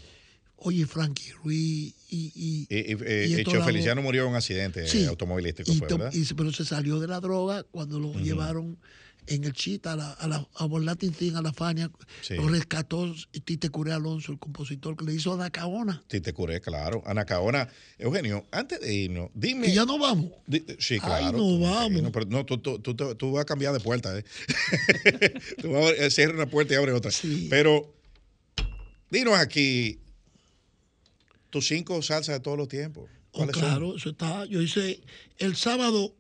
Oye, Frankie Ruiz y. y, Y, y, eh, y Feliciano murió en un accidente Sí. automovilístico, fue, ¿verdad? pero se salió de la droga cuando lo llevaron en el Chita a la, a la a Borlatin a la Fania. Sí. Lo rescató Tite Curé Alonso, el compositor que le hizo a Nacaona. Sí, te curé, claro. Ana Caona. Eugenio, antes de irnos, dime. Y ya no vamos. Di- Sí, Ay, claro. no tú- vamos. No, pero no, tú, vas a cambiar de puerta, ¿eh? tú vas a cerrar una puerta y abre otra. Pero, dinos aquí, tus cinco salsas de todos los tiempos. Oh, claro, eso está. Yo hice el sábado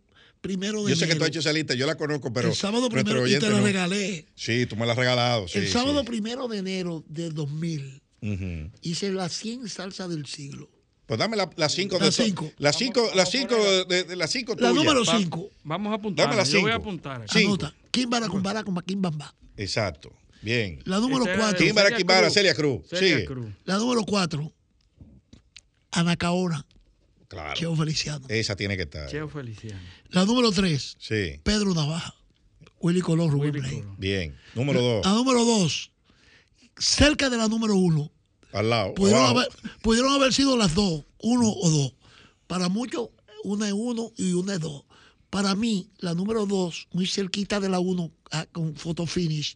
primero de Yo sé que tú has hecho esa lista, yo la conozco, pero. el sábado primero y te la no. regalé. Sí, tú me la has regalado. Sí, el sábado sí. primero de enero del 2000 Ujú. hice las 100 salsas del siglo. Pues dame la- las cinco Las de cinco. Las cinco, las cinco de, de- las cinco La número Va- 5. Vamos a apuntar. Dame las Yo voy a cinco. apuntar. Cinco. Anota. Kimbara con Bara con Bamba. Exacto. Bien. La número era 4. de Kimbara, Celia Kimbara, Cruz. Celia Cruz. Celia. Cruz. La número 4. Anacaona. Claro. Cheo Feliciano. Esa tiene que estar. Cheo Feliciano. La número 3. Sí. Pedro Navaja. Willy Colón, Rubén Willy Blay. Colón. Bien. Número dos. La número 2. Cerca de la número 1. Al lado. Pudieron haber, pudieron haber sido las dos, uno o dos. Para muchos, una es uno y una es dos. Para mí, la número dos, muy cerquita de la uno, ah, con photo finish,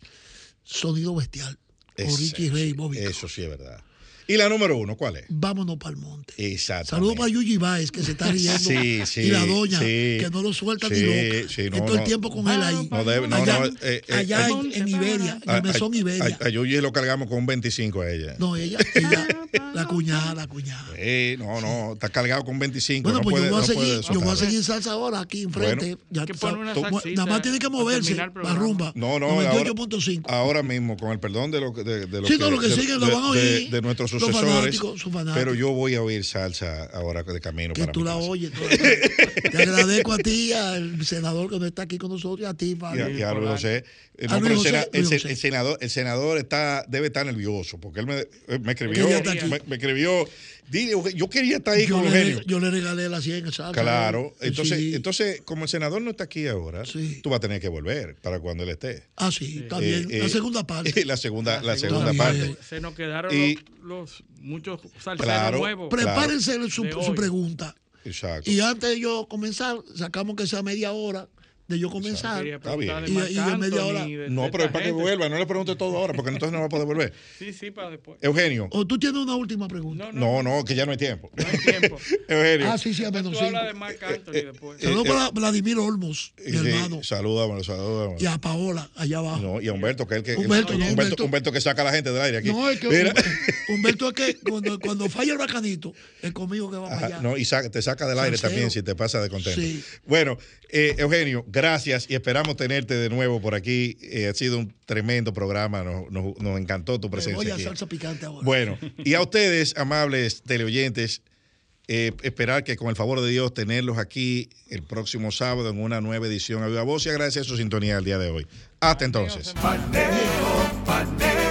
sonido bestial. Con Ese- Richie Ray y Bobby. Eso sí es verdad. ¿Y la número uno cuál es? Vámonos para el monte. Exacto. Saludos para Yuji Baez, que se está riendo. Sí, sí, y la doña, sí. que no lo suelta Sí, ni loca. sí, no, que todo el no. tiempo con él ahí. No debe- no, allá no, eh, eh, allá eh, en, en Iberia, en A, el mesón Iberia. a- a Yuyi lo cargamos con un 25 a ella. No, ella, ella, la cuñada, la cuñada. Eh, no, no, está cargado con 25. Bueno, no pues puede, yo voy a no puede seguir, yo voy a seguir salsa ahora aquí enfrente. Bueno. ya sabes. una Tú- salsita Nada más tiene que moverse, la rumba. No, no, ahora, 98.5. ahora mismo, con el perdón de lo que de, de lo Sí, que- no, lo que siguen lo de- van a oír de nuestros sucesores. fanáticos, sus fanáticos. Pero yo voy a oír salsa ahora de camino que para tú la casa. oyes. tú la- Te agradezco a ti, al senador que no está aquí con nosotros, y a ti, Fabio. y a Luis José. Eh, A no, Luis pero el, José, sena- el Luis se- José. el senador, el senador está, debe estar nervioso, porque él me, eh, me escribió, me, me escribió, dile, yo quería estar ahí yo, con le, Eugenio. yo le regalé la 100 en salsa. Claro, entonces, sí. entonces, como el senador no está aquí ahora, tú vas a tener que volver para cuando él esté. Ah, sí, está bien. Eh, la eh, segunda parte. La segunda, la segunda segunda parte. Se nos quedaron Y- los, los muchos salseros Claro, nuevos. Prepárense su, su pregunta. Exacto. Y antes de yo comenzar, sacamos que sea media hora de yo comenzar. Está bien. Y, y de media hora. No, pero es para que vuelva, no le pregunte todo ahora, porque entonces no va a poder volver. Sí, sí, para después. Eugenio. O tú tienes una última pregunta. No, no, que ya no hay tiempo. Eugenio. Ah, sí, sí, a menos cinco. de Marc Anthony después. Saludos para Vladimir Olmos, mi Sí, hermano. Salúdamelo, salúdamelo. Y a Paola, allá abajo. No, y a Humberto, que es el que. Humberto, no, Humberto, que saca a la gente del aire aquí. No, es que Mira. Humberto, Humberto es que cuando, cuando falla el bacanito, es conmigo que va para allá. no, y saca- te saca del aire también si te pasa de contento. Sí. Bueno, eh, Eugenio, gracias y esperamos tenerte de nuevo por aquí. Eh, ha sido un tremendo programa, nos, nos- nos encantó tu Me voy presencia a aquí. salsa picante ahora. Bueno, y a ustedes, amables teleoyentes, eh, esperar que con el favor de Dios tenerlos aquí el próximo sábado en una nueva edición a Viva Voz y agradecer su sintonía el día de hoy. Hasta entonces. Paneo, paneo.